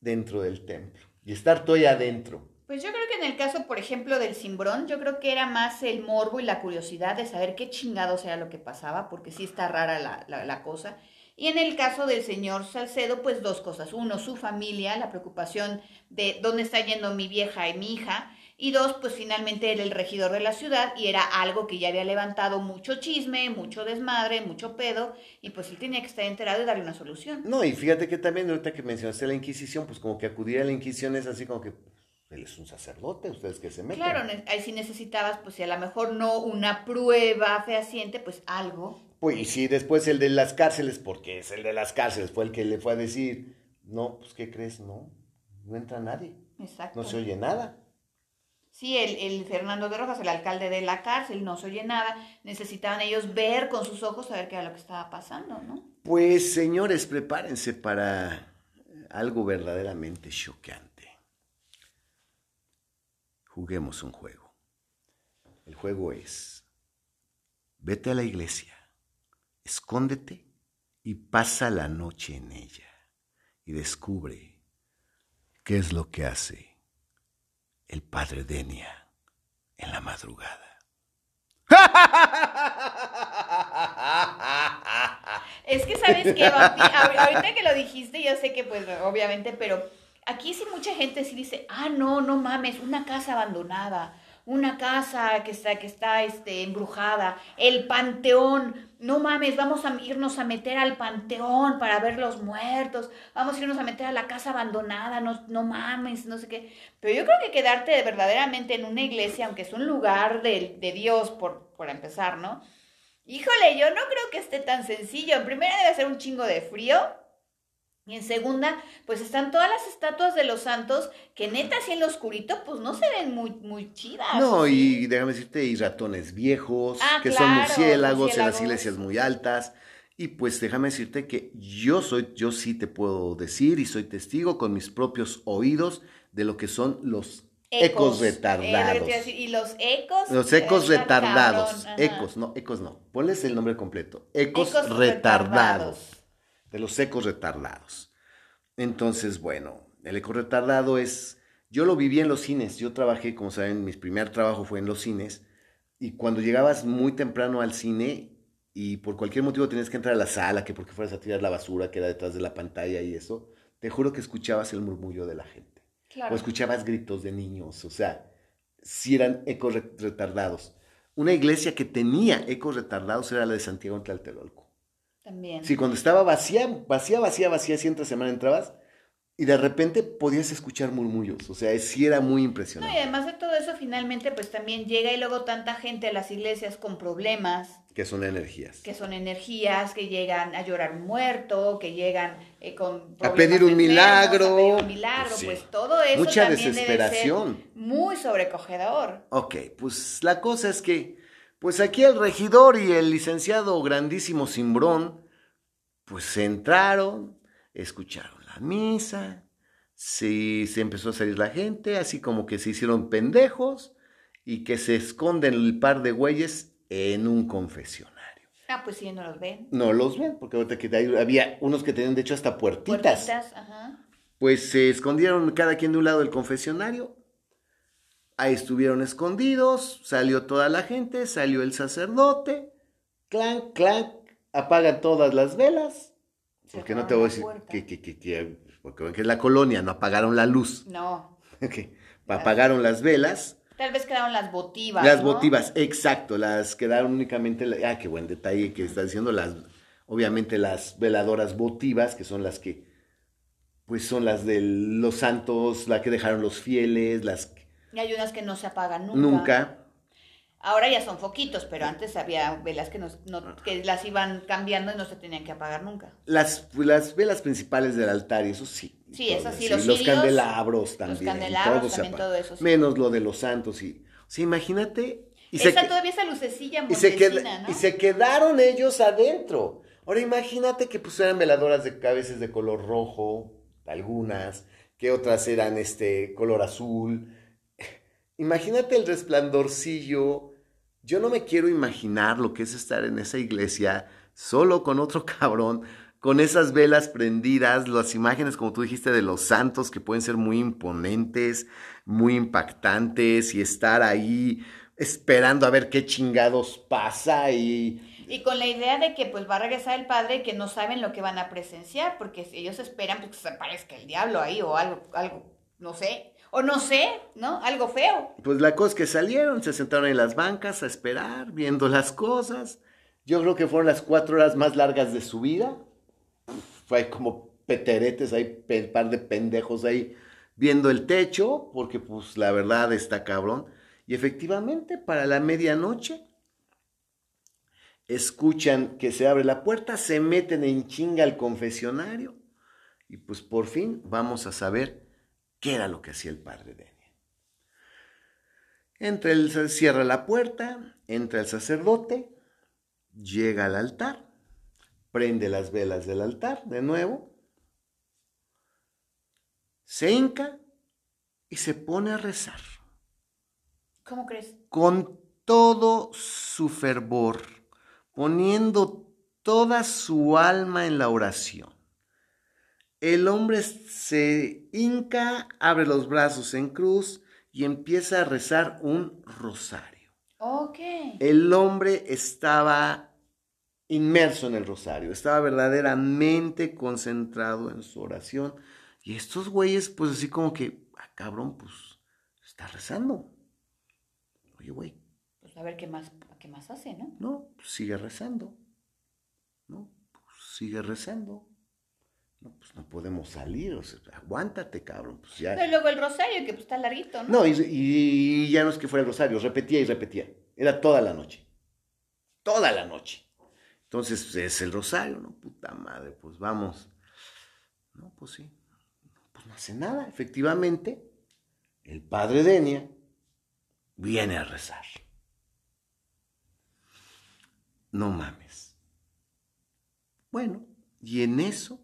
dentro del templo. Y estar todo ahí adentro. Pues yo creo que en el caso, por ejemplo, del cimbrón, yo creo que era más el morbo y la curiosidad de saber qué chingados era lo que pasaba, porque sí está rara la, la, cosa. Y en el caso del señor Salcedo, pues dos cosas. Uno, su familia, la preocupación de dónde está yendo mi vieja y mi hija. Y dos, pues finalmente era el regidor de la ciudad y era algo que ya había levantado mucho chisme, mucho desmadre, mucho pedo, y pues él tenía que estar enterado y darle una solución. No, y fíjate que también ahorita que mencionaste la Inquisición, pues como que acudir a la Inquisición es así como que él es un sacerdote, ustedes que se meten. Claro, ahí sí necesitabas, pues si a lo mejor no una prueba fehaciente, pues algo. Pues y si después el de las cárceles, porque es el de las cárceles, fue el que le fue a decir, no, pues ¿qué crees? No, no entra nadie. Exacto. No se oye nada. Sí, el, el, Fernando de Rojas, el alcalde de la cárcel, no se oye nada. Necesitaban ellos ver con sus ojos a ver qué era lo que estaba pasando, ¿no? Pues señores, prepárense para algo verdaderamente choqueante juguemos un juego. El juego es, vete a la iglesia, escóndete y pasa la noche en ella y descubre qué es lo que hace el padre Denia en la madrugada. Es que sabes que ahorita que lo dijiste, yo sé que pues obviamente, pero aquí sí mucha gente sí dice, ah, no, no mames, una casa abandonada, una casa que está, que está este, embrujada, el panteón, no mames, vamos a irnos a meter al panteón para ver los muertos, vamos a irnos a meter a la casa abandonada, no, no mames, no sé qué. Pero yo creo que quedarte verdaderamente en una iglesia, aunque es un lugar de, de Dios, por, por empezar, ¿no? Híjole, yo no creo que esté tan sencillo. En primera debe ser un chingo de frío y en segunda, pues están todas las estatuas de los santos que neta así en lo oscurito, pues no se ven muy, muy chidas. No, y déjame decirte, y ratones viejos, ah, que son murciélagos, en las iglesias muy altas. Y pues déjame decirte que yo soy, yo sí te puedo decir y soy testigo con mis propios oídos de lo que son los Ecos Eh, retardados. y los ecos. Los ecos está retardados. cabrón. Ecos, no, ecos no. Ponles el nombre completo. Ecos, Ecos retardados. retardados. De los ecos retardados. Entonces, bueno, el eco retardado es. Yo lo viví en los cines. Yo trabajé, como saben, mi primer trabajo fue en los cines. Y cuando llegabas muy temprano al cine y por cualquier motivo tenías que entrar a la sala, que porque fueras a tirar la basura que era detrás de la pantalla y eso, te juro que escuchabas el murmullo de la gente. Claro. O escuchabas gritos de niños, o sea, si eran ecos re- retardados. Una iglesia que tenía ecos retardados era la de Santiago en Tlatelolco. También. Sí, cuando estaba vacía, vacía, vacía, vacía, si entre semana entrabas y de repente podías escuchar murmullos, o sea, sí era muy No, y impresionante. además de todo eso, finalmente, pues también llega y luego tanta gente a las iglesias con problemas, Que son energías. que son energías, que llegan a llorar muerto, que llegan eh, con problemas pedir un enfermos, milagro. a pedir un milagro, Sí. pues todo eso Mucha también desesperación. debe ser muy sobrecogedor. Ok, pues la cosa es que, pues aquí el regidor y el licenciado grandísimo Simbrón, pues entraron, escucharon la misa, sí, se empezó a salir la gente, así como que se hicieron pendejos y que se esconden el par de güeyes en un confesionario. Ah, pues sí, no los ven. No los ven, porque ahorita que hay- había unos que tenían de hecho hasta puertitas. Puertitas, ajá. Pues se escondieron cada quien de un lado del confesionario. Ahí estuvieron escondidos, salió toda la gente, salió el sacerdote, clank, clank, apagan todas las velas. Porque no te voy a decir que, que, que, que- porque ven que es la colonia, no apagaron la luz. No. [laughs] Ok, Apagaron las velas, Tal vez quedaron las votivas. las ¿no? votivas, exacto, las quedaron únicamente, la- ah, qué buen detalle que está diciendo, las, obviamente las veladoras votivas, que son las que, pues son las de los santos, la que dejaron los fieles, las Y hay unas que no se apagan nunca. nunca, Ahora ya son foquitos, pero antes había velas que, nos- no- que las iban cambiando y no se tenían que apagar nunca. las, las velas principales del altar, y eso sí. Sí, esas sí, eso, los los candelabros también. candelabros todo se también, todo eso sí. Menos lo de los santos, y, o sea, imagínate. Y se esa que- todavía esa lucecilla Y se, qued- mortecina, ¿no? y se quedaron ellos adentro. Ahora imagínate que pusieran veladoras de cabezas de color rojo, algunas, que otras eran este color azul. Imagínate el resplandorcillo. Yo no me quiero imaginar lo que es estar en esa iglesia solo con otro [laughs] cabrón, con esas velas prendidas, las imágenes, como tú dijiste, de los santos que pueden ser muy imponentes, muy impactantes y estar ahí esperando a ver qué chingados pasa y Y con la idea de que pues va a regresar el padre y que no saben lo que van a presenciar, porque ellos esperan pues, que se aparezca el diablo ahí o algo, algo, no sé, o no sé, ¿no? Algo feo. pues la cosa es que salieron, se sentaron en las bancas a esperar, viendo las cosas. Yo creo que fueron las cuatro horas más largas de su vida. Fue como peteretes ahí, pe- par de pendejos ahí viendo el techo, porque pues la verdad está cabrón. Y efectivamente, para la medianoche, escuchan que se abre la puerta, se meten en chinga al confesionario y pues por fin vamos a saber qué era lo que hacía el padre Denia. Entra el, cierra la puerta, entra el sacerdote, llega al altar, prende las velas del altar de nuevo, se hinca y se pone a rezar ¿Cómo crees? con todo su fervor, poniendo toda su alma en la oración. El hombre se hinca, abre los brazos en cruz y empieza a rezar un rosario. Ok. El hombre estaba inmerso en el rosario, estaba verdaderamente concentrado en su oración. Y estos güeyes, pues así como que, ah, cabrón, pues está rezando. Oye, güey, Pues a ver qué más, qué más hace, ¿no? no, pues sigue rezando. No, pues sigue rezando. No, pues no podemos salir, o sea, aguántate, cabrón, pues ya. Pero luego el rosario, que pues está larguito, ¿no? No, y, y ya no es que fuera el rosario, repetía y repetía. Era toda la noche. Toda la noche. Entonces, pues, es el rosario, ¿no? Puta madre, pues vamos. No, pues sí. Pues no hace nada. Efectivamente, el padre Denia viene a rezar. No mames. Bueno, y en eso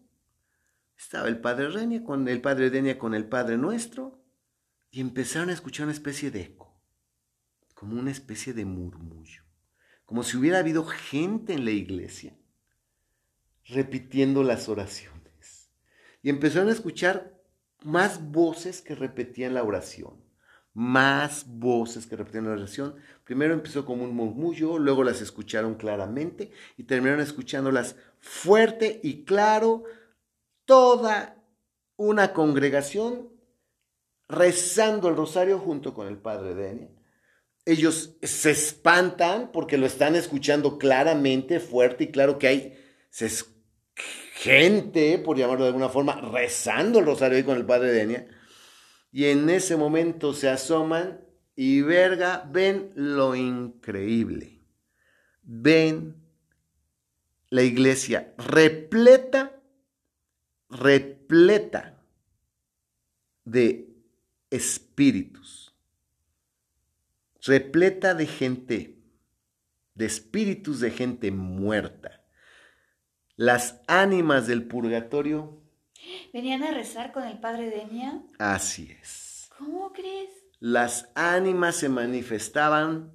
estaba el padre Denia con el padre Denia con el padre nuestro y empezaron a escuchar una especie de eco, como una especie de murmullo, como si hubiera habido gente en la iglesia repitiendo las oraciones. Y empezaron a escuchar más voces que repetían la oración, más voces que repetían la oración. Primero empezó como un murmullo, luego las escucharon claramente y terminaron escuchándolas fuerte y claro, toda una congregación rezando el rosario junto con el padre Denia. Ellos se espantan porque lo están escuchando claramente, fuerte y claro que hay gente, por llamarlo de alguna forma, rezando el rosario ahí con el padre Denia. Y en ese momento se asoman y verga, ven lo increíble. Ven la iglesia repleta, repleta de espíritus, repleta de gente, de espíritus de gente muerta. Las ánimas del purgatorio. ¿Venían a rezar con el padre Denia? Así es. ¿Cómo crees? Las ánimas se manifestaban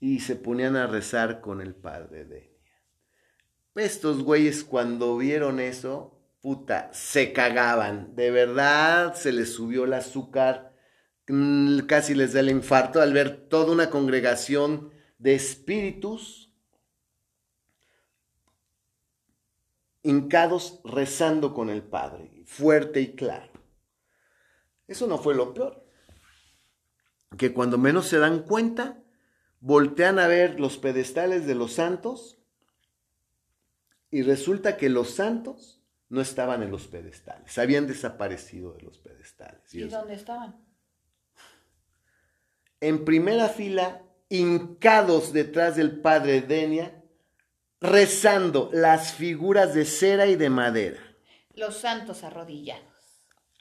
y se ponían a rezar con el padre Denia. Estos güeyes cuando vieron eso, se cagaban. De verdad, se les subió el azúcar Mm, casi les da el infarto al ver toda una congregación de espíritus hincados rezando con el Padre, fuerte y claro. Eso no fue lo peor. Que cuando menos se dan cuenta, voltean a ver los pedestales de los santos y resulta que los santos no estaban en los pedestales, habían desaparecido de los pedestales. ¿Y, dónde estaban? en primera fila, hincados detrás del padre Denia, rezando las figuras de cera y de madera. Los santos arrodillados.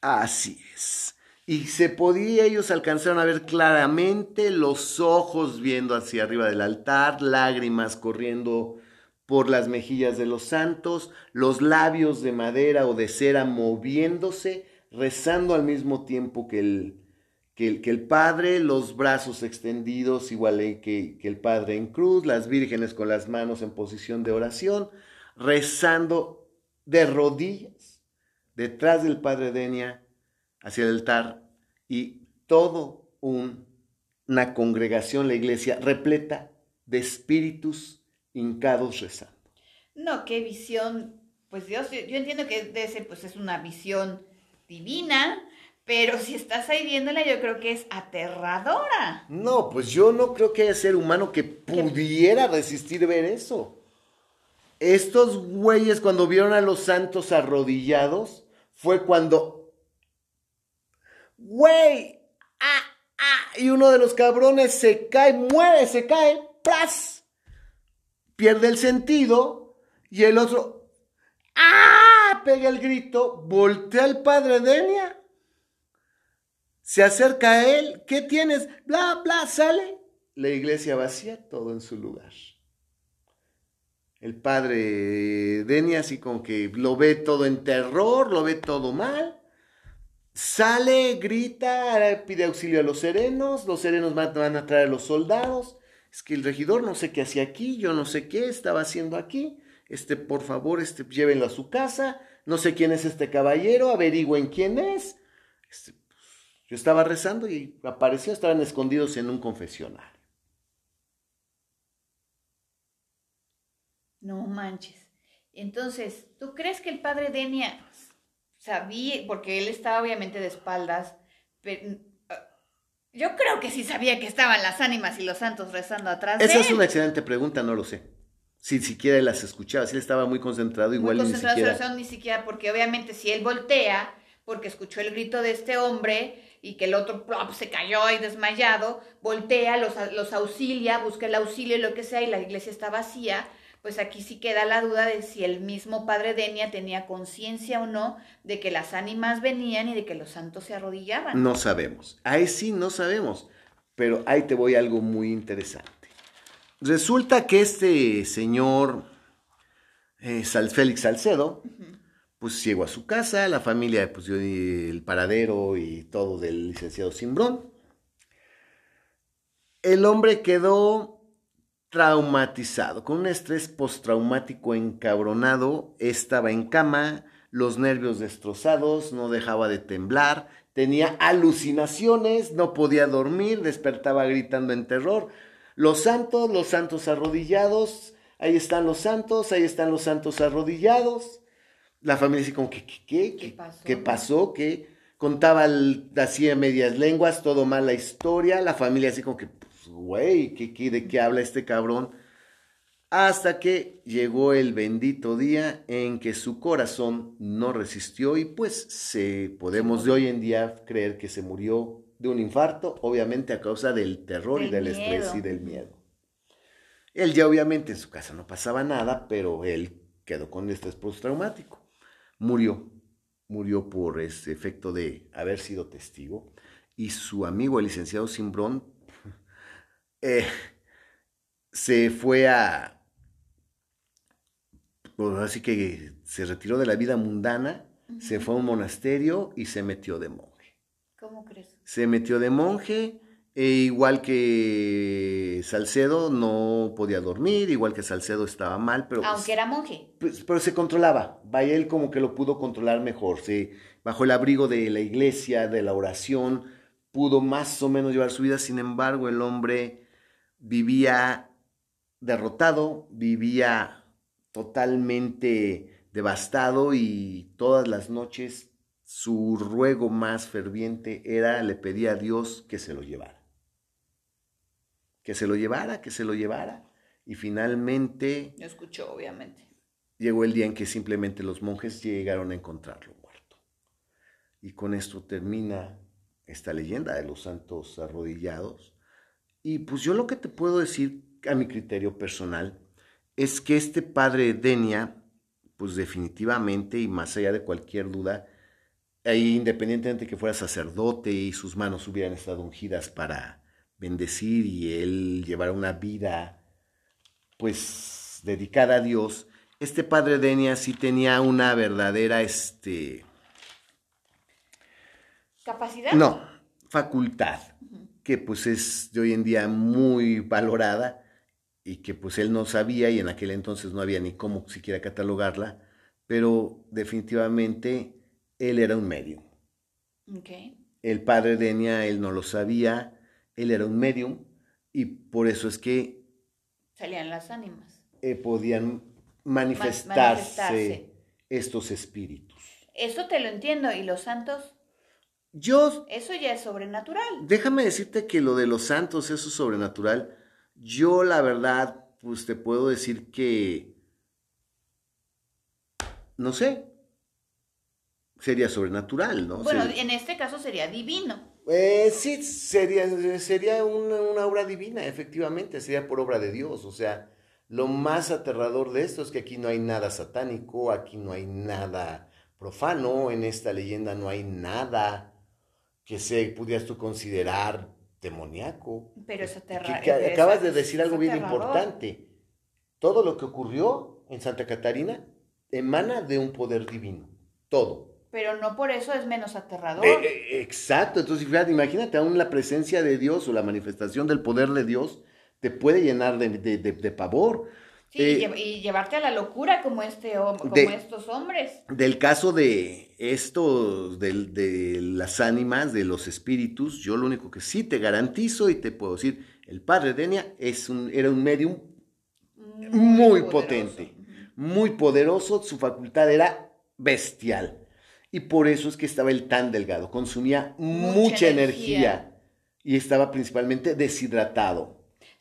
Así es. Y se podía, ellos alcanzaron a ver claramente los ojos viendo hacia arriba del altar, lágrimas corriendo por las mejillas de los santos, los labios de madera o de cera moviéndose, rezando al mismo tiempo que el, que el, Padre, los brazos extendidos, igual que, que el Padre en cruz, las vírgenes con las manos en posición de oración, rezando de rodillas detrás del Padre Denia hacia el altar y todo una congregación, la iglesia, repleta de espíritus hincados rezando. No, qué visión, pues Dios, yo entiendo que de ese, pues es una visión divina, pero si estás ahí viéndola, yo creo que es aterradora. No, pues yo no creo que haya ser humano que pudiera resistir ver eso. Estos güeyes cuando vieron a los santos arrodillados, fue cuando... Güey, ah, ah, y uno de los cabrones se cae, muere, se cae, ¡pras! Pierde el sentido y el otro, ¡ah! Pega el grito, voltea al padre Denia se acerca a él, ¿qué tienes? Bla, bla, sale. La iglesia vacía, todo en su lugar. El padre Deni así como que lo ve todo en terror, lo ve todo mal. Sale, grita, pide auxilio a los serenos, los serenos van a traer a los soldados. Es que el regidor no sé qué hacía aquí, yo no sé qué estaba haciendo aquí. Este, por favor, este, llévenlo a su casa. No sé quién es este caballero, averigüen quién es. Este, yo estaba rezando y apareció, estaban escondidos en un confesionario. No manches. Entonces, ¿tú crees que el padre Denia sabía, porque él estaba obviamente de espaldas, pero yo creo que sí sabía que estaban las ánimas y los santos rezando atrás. Esa es una excelente pregunta, no lo sé. Si siquiera él las escuchaba, si él estaba muy concentrado, igual muy concentrado ni siquiera. ni siquiera, porque obviamente si él voltea, porque escuchó el grito de este hombre, y que el otro plop, se cayó ahí desmayado, voltea, los, los auxilia, busca el auxilio y lo que sea, y la iglesia está vacía, pues aquí sí queda la duda de si el mismo padre Denia tenía conciencia o no de que las ánimas venían y de que los santos se arrodillaban. No sabemos. Ahí sí no sabemos. Pero ahí te voy a algo muy interesante. Resulta que este señor eh, Félix Salcedo, pues llegó a su casa, la familia, pues el paradero y todo del licenciado Simbrón. El hombre quedó traumatizado, con un estrés postraumático encabronado, estaba en cama, los nervios destrozados, no dejaba de temblar, tenía alucinaciones, no podía dormir, despertaba gritando en terror. Los santos, los santos arrodillados, ahí están los santos, ahí están los santos arrodillados. La familia así como, ¿qué, qué, qué, qué, pasó? ¿Qué pasó? ¿Qué? Contaba así en medias lenguas, todo mal la historia. La familia así como que, güey, ¿qué, ¿de qué habla este cabrón? Hasta que llegó el bendito día en que su corazón no resistió y pues se, podemos de hoy en día creer que se murió de un infarto, obviamente a causa del terror y del estrés y del miedo. Él ya obviamente en su casa no pasaba nada, pero él quedó con estrés postraumático. Murió, murió por ese efecto de haber sido testigo. Y su amigo, el licenciado Simbrón, eh, se fue a... así que se retiró de la vida mundana, se fue a un monasterio y se metió de monje. ¿Cómo crees? Se metió de monje e igual que Salcedo no podía dormir, igual que Salcedo estaba mal, pero... Aunque era monje. Pues, pero se controlaba, vaya él como que lo pudo controlar mejor, se, bajo el abrigo de la iglesia, de la oración, pudo más o menos llevar su vida, sin embargo el hombre vivía derrotado, vivía totalmente devastado y todas las noches su ruego más ferviente era, le pedía a Dios que se lo llevara que se lo llevara, que se lo llevara. Y finalmente... escuchó, obviamente. Llegó el día en que simplemente los monjes llegaron a encontrarlo muerto. Y con esto termina esta leyenda de los santos arrodillados. Y pues yo lo que te puedo decir a mi criterio personal es que este padre Denia, pues definitivamente y más allá de cualquier duda, independientemente de que fuera sacerdote y sus manos hubieran estado ungidas para bendecir y él llevar una vida pues dedicada a Dios, este padre Denia sí tenía una verdadera este capacidad. No, facultad, que pues es de hoy en día muy valorada y que pues él no sabía y en aquel entonces no había ni cómo siquiera catalogarla, pero definitivamente él era un medio. El padre Denia, él no lo sabía, él era un medium y por eso es que... Salían las ánimas. Eh, podían manifestarse, estos espíritus. Eso te lo entiendo. ¿Y los santos? Yo... Eso ya es sobrenatural. Déjame decirte que lo de los santos, eso es sobrenatural. Yo la verdad, pues te puedo decir que... No sé. Sería sobrenatural, ¿no? Bueno, en este caso sería divino. Eh, sí, sería, sería una, obra divina, efectivamente, sería por obra de Dios. O sea, lo más aterrador de esto es que aquí no hay nada satánico, aquí no hay nada profano, en esta leyenda no hay nada que se pudieras tú considerar demoníaco. Pero es aterrador. acabas de decir algo bien importante. Todo lo que ocurrió en Santa Catarina emana de un poder divino. Todo pero no por eso es menos aterrador. Eh, eh, exacto, entonces fíjate, imagínate, aún la presencia de Dios o la manifestación del poder de Dios te puede llenar de, pavor. Sí, eh, y llevarte a la locura como, este, como estos hombres. Del caso de estos, de, las ánimas, de los espíritus, yo lo único que sí te garantizo y te puedo decir, el padre Denia es un, era un medium muy potente, muy poderoso, su facultad era bestial. Y por eso es que estaba él tan delgado, consumía mucha, energía. y estaba principalmente deshidratado.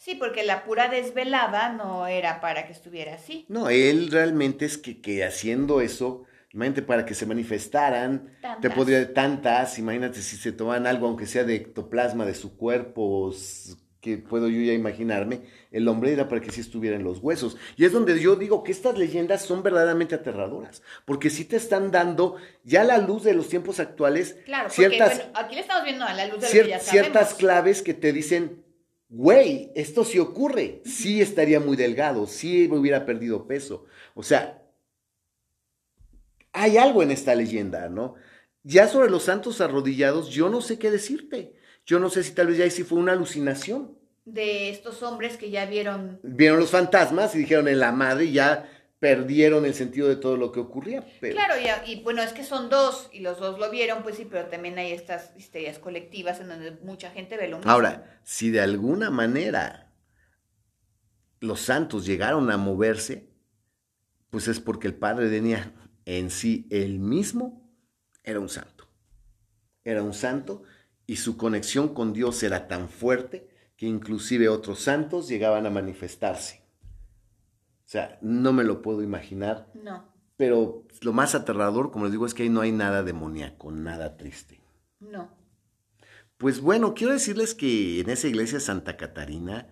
Sí, porque la pura desvelada no era para que estuviera así. No, él realmente es que, que haciendo eso, imagínate para que se manifestaran, te podría tantas, imagínate si se toman algo, aunque sea de ectoplasma de su cuerpo, que puedo yo ya imaginarme, el hombre era para que sí estuviera en los huesos. Y es donde yo digo que estas leyendas son verdaderamente aterradoras, porque sí te están dando ya la luz de los tiempos actuales. Claro, ciertas, porque, bueno, aquí le estamos viendo a la luz de lo que ya Ciertas claves que te dicen, güey, esto sí ocurre, sí estaría muy delgado, sí hubiera perdido peso. O sea, hay algo en esta leyenda, ¿no? Ya sobre los santos arrodillados, yo no sé qué decirte. Yo no sé si tal vez ya sí fue una alucinación. De estos hombres que ya vieron. Vieron los fantasmas y dijeron en la madre ya perdieron el sentido de todo lo que ocurría. Claro, y, y, bueno, es que son dos y los dos lo vieron, pues sí, pero también hay estas histerias colectivas en donde mucha gente ve lo mismo. Ahora, si de alguna manera los santos llegaron a moverse, pues es porque el padre tenía en sí el mismo era un santo. Era un santo y su conexión con Dios era tan fuerte que inclusive otros santos llegaban a manifestarse. O sea, no me lo puedo imaginar. No. Pero lo más aterrador, como les digo, es que ahí no hay nada demoníaco, nada triste. No. Pues bueno, quiero decirles que en esa iglesia Santa Catarina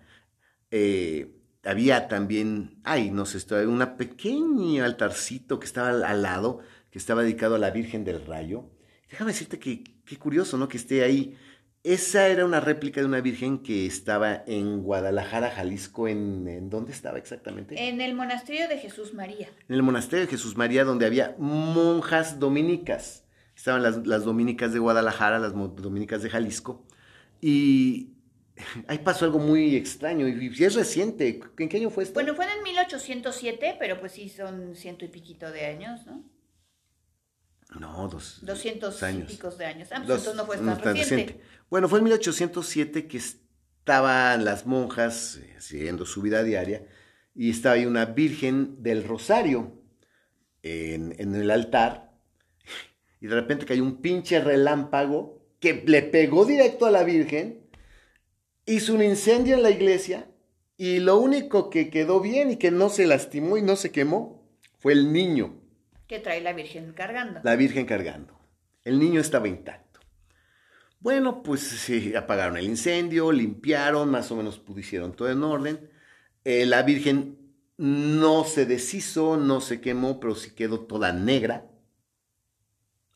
eh, había también, ay, no sé, una pequeña altarcito que estaba al lado que estaba dedicado a la Virgen del Rayo. Déjame decirte que qué curioso, ¿no? Que esté ahí. Esa era una réplica de una virgen que estaba en Guadalajara, Jalisco. ¿En, dónde estaba exactamente? En el monasterio de Jesús María. En el monasterio de Jesús María, donde había monjas dominicas. Estaban las, las dominicas de Guadalajara, las dominicas de Jalisco. Y [laughs] ahí pasó algo muy extraño. Y es reciente. ¿En qué año fue esto? Bueno, fue en 1807, pero pues sí son ciento y piquito de años, ¿no? No, dos, 200 años. y de años. Ah, pues entonces no fue tan, reciente. Bueno, fue en 1807 que estaban las monjas eh, siguiendo su vida diaria y estaba ahí una virgen del rosario en, en el altar [laughs] y de repente cayó un pinche relámpago que le pegó directo a la virgen, hizo un incendio en la iglesia y lo único que quedó bien y que no se lastimó y no se quemó fue el niño. Que trae la Virgen cargando. La Virgen cargando. El niño estaba intacto. Bueno, pues sí, apagaron el incendio, limpiaron, más o menos pusieron todo en orden. Eh, la Virgen no se deshizo, no se quemó, pero sí quedó toda negra.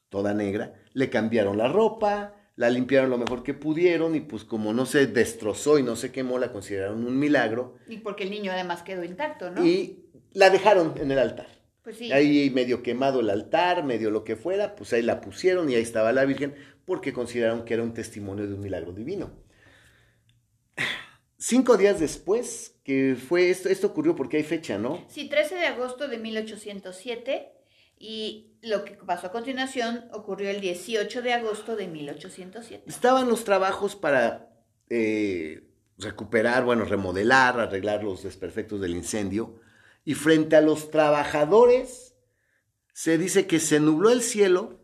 Toda negra. Le cambiaron la ropa, la limpiaron lo mejor que pudieron y pues como no se destrozó y no se quemó, la consideraron un milagro. Y porque el niño además quedó intacto, ¿no? Y la dejaron en el altar. Pues ahí medio quemado el altar, medio lo que fuera, pues ahí la pusieron y ahí estaba la Virgen porque consideraron que era un testimonio de un milagro divino. Cinco días después, que fue esto, esto ocurrió porque hay fecha, ¿no? Sí, 13 de agosto de 1807 y lo que pasó a continuación ocurrió el 18 de agosto de 1807. Estaban los trabajos para eh, recuperar, bueno, remodelar, arreglar los desperfectos del incendio y frente a los trabajadores se dice que se nubló el cielo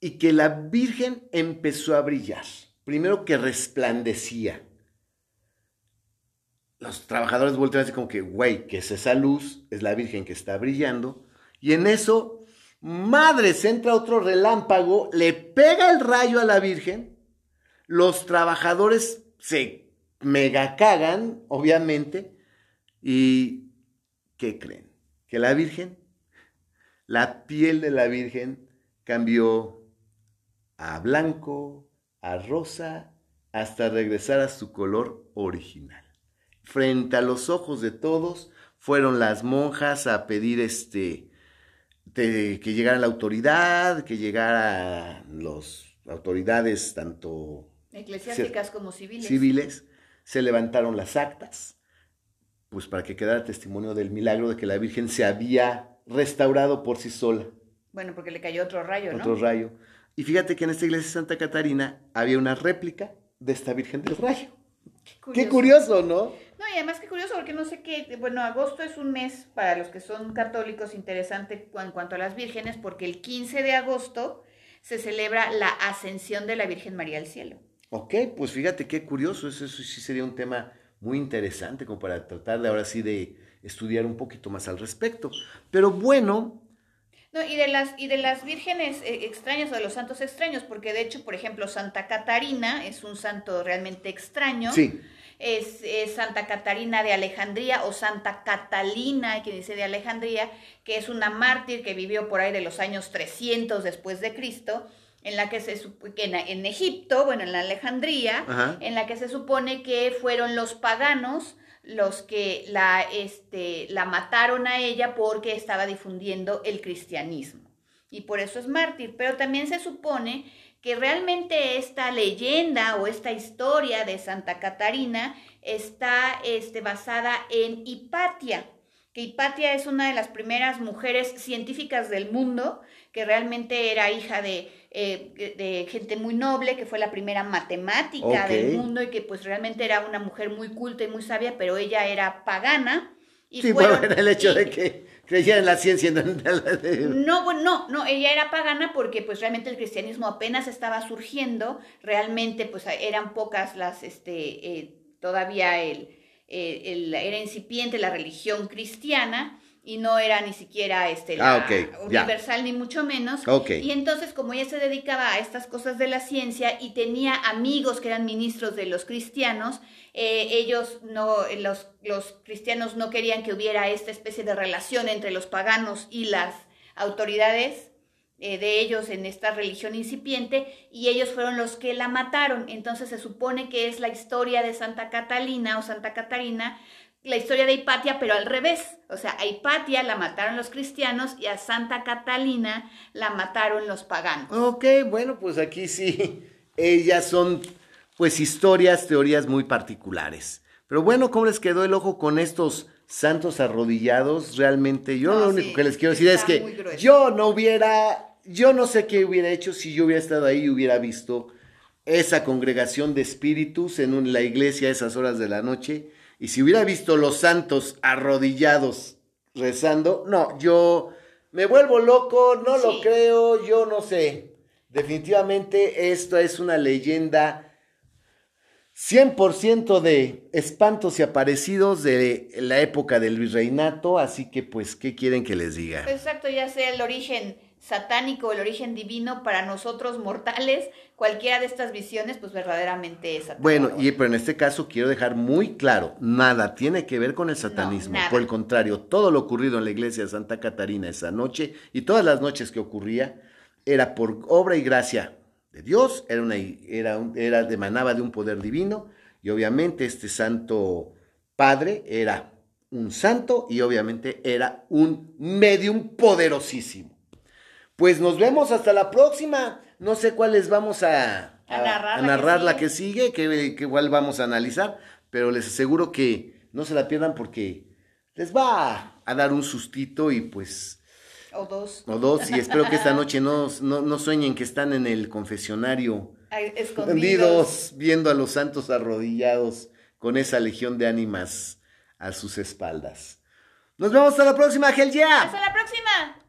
y que la Virgen empezó a brillar. Primero que resplandecía. Los trabajadores voltean así como que, güey, que es esa luz? Es la Virgen que está brillando. Y en eso, madre, se entra otro relámpago, le pega el rayo a la Virgen. Los trabajadores se mega cagan, obviamente. ¿Y qué creen? Que la Virgen, la piel de la Virgen cambió a blanco, a rosa, hasta regresar a su color original. Frente a los ojos de todos fueron las monjas a pedir este que llegara la autoridad, que llegara las autoridades tanto eclesiásticas como civiles. civiles. Se levantaron las actas pues para que quedara testimonio del milagro de que la Virgen se había restaurado por sí sola. Bueno, porque le cayó otro rayo, ¿no? Otro rayo. Y fíjate que en esta iglesia de Santa Catarina había una réplica de esta Virgen del Rayo. Qué curioso. ¿no? No, y además qué curioso porque no sé qué, bueno, agosto es un mes para los que son católicos interesante en cuanto a las vírgenes porque el 15 de agosto se celebra la ascensión de la Virgen María al cielo. Ok, pues fíjate qué curioso, eso sí sería un tema muy interesante como para tratar de ahora sí de estudiar un poquito más al respecto. Pero bueno. No, y de las, y de las vírgenes eh, extrañas o de los santos extraños, porque de hecho, por ejemplo, Santa Catarina es un santo realmente extraño. Sí. Es, es, Santa Catarina de Alejandría o Santa Catalina, que dice de Alejandría, que es una mártir que vivió por ahí de los años 300 después de Cristo en la que se en, en Egipto, bueno, en la Alejandría, en la que se supone que fueron los paganos los que la, este, la mataron a ella porque estaba difundiendo el cristianismo. Y por eso es mártir. Pero también se supone que realmente esta leyenda o esta historia de Santa Catarina está este, basada en Hipatia, que Hipatia es una de las primeras mujeres científicas del mundo, que realmente era hija de, eh, de gente muy noble, que fue la primera matemática del mundo y que pues realmente era una mujer muy culta y muy sabia, pero ella era pagana. Y sí, bueno, el hecho de que creía en la ciencia. No, bueno, no, no, ella era pagana porque pues realmente el cristianismo apenas estaba surgiendo, realmente pues eran pocas las, este, eh, todavía el, eh, era incipiente la religión cristiana y no era ni siquiera este, ah, universal ni mucho menos. Y entonces como ella se dedicaba a estas cosas de la ciencia y tenía amigos que eran ministros de los cristianos, eh, ellos no, los, los cristianos no querían que hubiera esta especie de relación entre los paganos y las autoridades eh, de ellos en esta religión incipiente y ellos fueron los que la mataron. Entonces se supone que es la historia de Santa Catalina o Santa Catarina, la historia de Hipatia, pero al revés. O sea, a Hipatia la mataron los cristianos y a Santa Catalina la mataron los paganos. Ok, bueno, pues aquí sí, [laughs] ellas son pues historias, teorías muy particulares. Pero bueno, ¿cómo les quedó el ojo con estos santos arrodillados? Realmente yo lo único que les quiero decir es que yo no hubiera yo no sé qué hubiera hecho si yo hubiera estado ahí y hubiera visto esa congregación de espíritus en la iglesia a esas horas de la noche. Y si hubiera visto los santos arrodillados rezando, no, yo me vuelvo loco, no lo creo, yo no sé. Definitivamente esto es una leyenda 100% de espantos y aparecidos de la época del virreinato, así que pues, ¿qué quieren que les diga? Exacto, ya sea el origen satánico, el origen divino para nosotros mortales, cualquiera de estas visiones, pues verdaderamente es satánico. Bueno, y pero en este caso quiero dejar muy claro, nada tiene que ver con el satanismo. Por el contrario, todo lo ocurrido en la iglesia de Santa Catarina esa noche y todas las noches que ocurría era por obra y gracia de Dios, era una, era, era emanaba de un poder divino y obviamente este santo padre era un santo y obviamente era un medium poderosísimo. Pues nos vemos hasta la próxima. No sé cuáles vamos a, narrar, la, que sigue, que, igual vamos a analizar, pero les aseguro que no se la pierdan porque les va a, dar un sustito y pues... O dos. O dos, y espero que esta [laughs] noche no, no, sueñen que están en el confesionario. escondidos. viendo a los santos arrodillados con esa legión de ánimas a sus espaldas. Nos vemos hasta la próxima, Gel Hasta la próxima.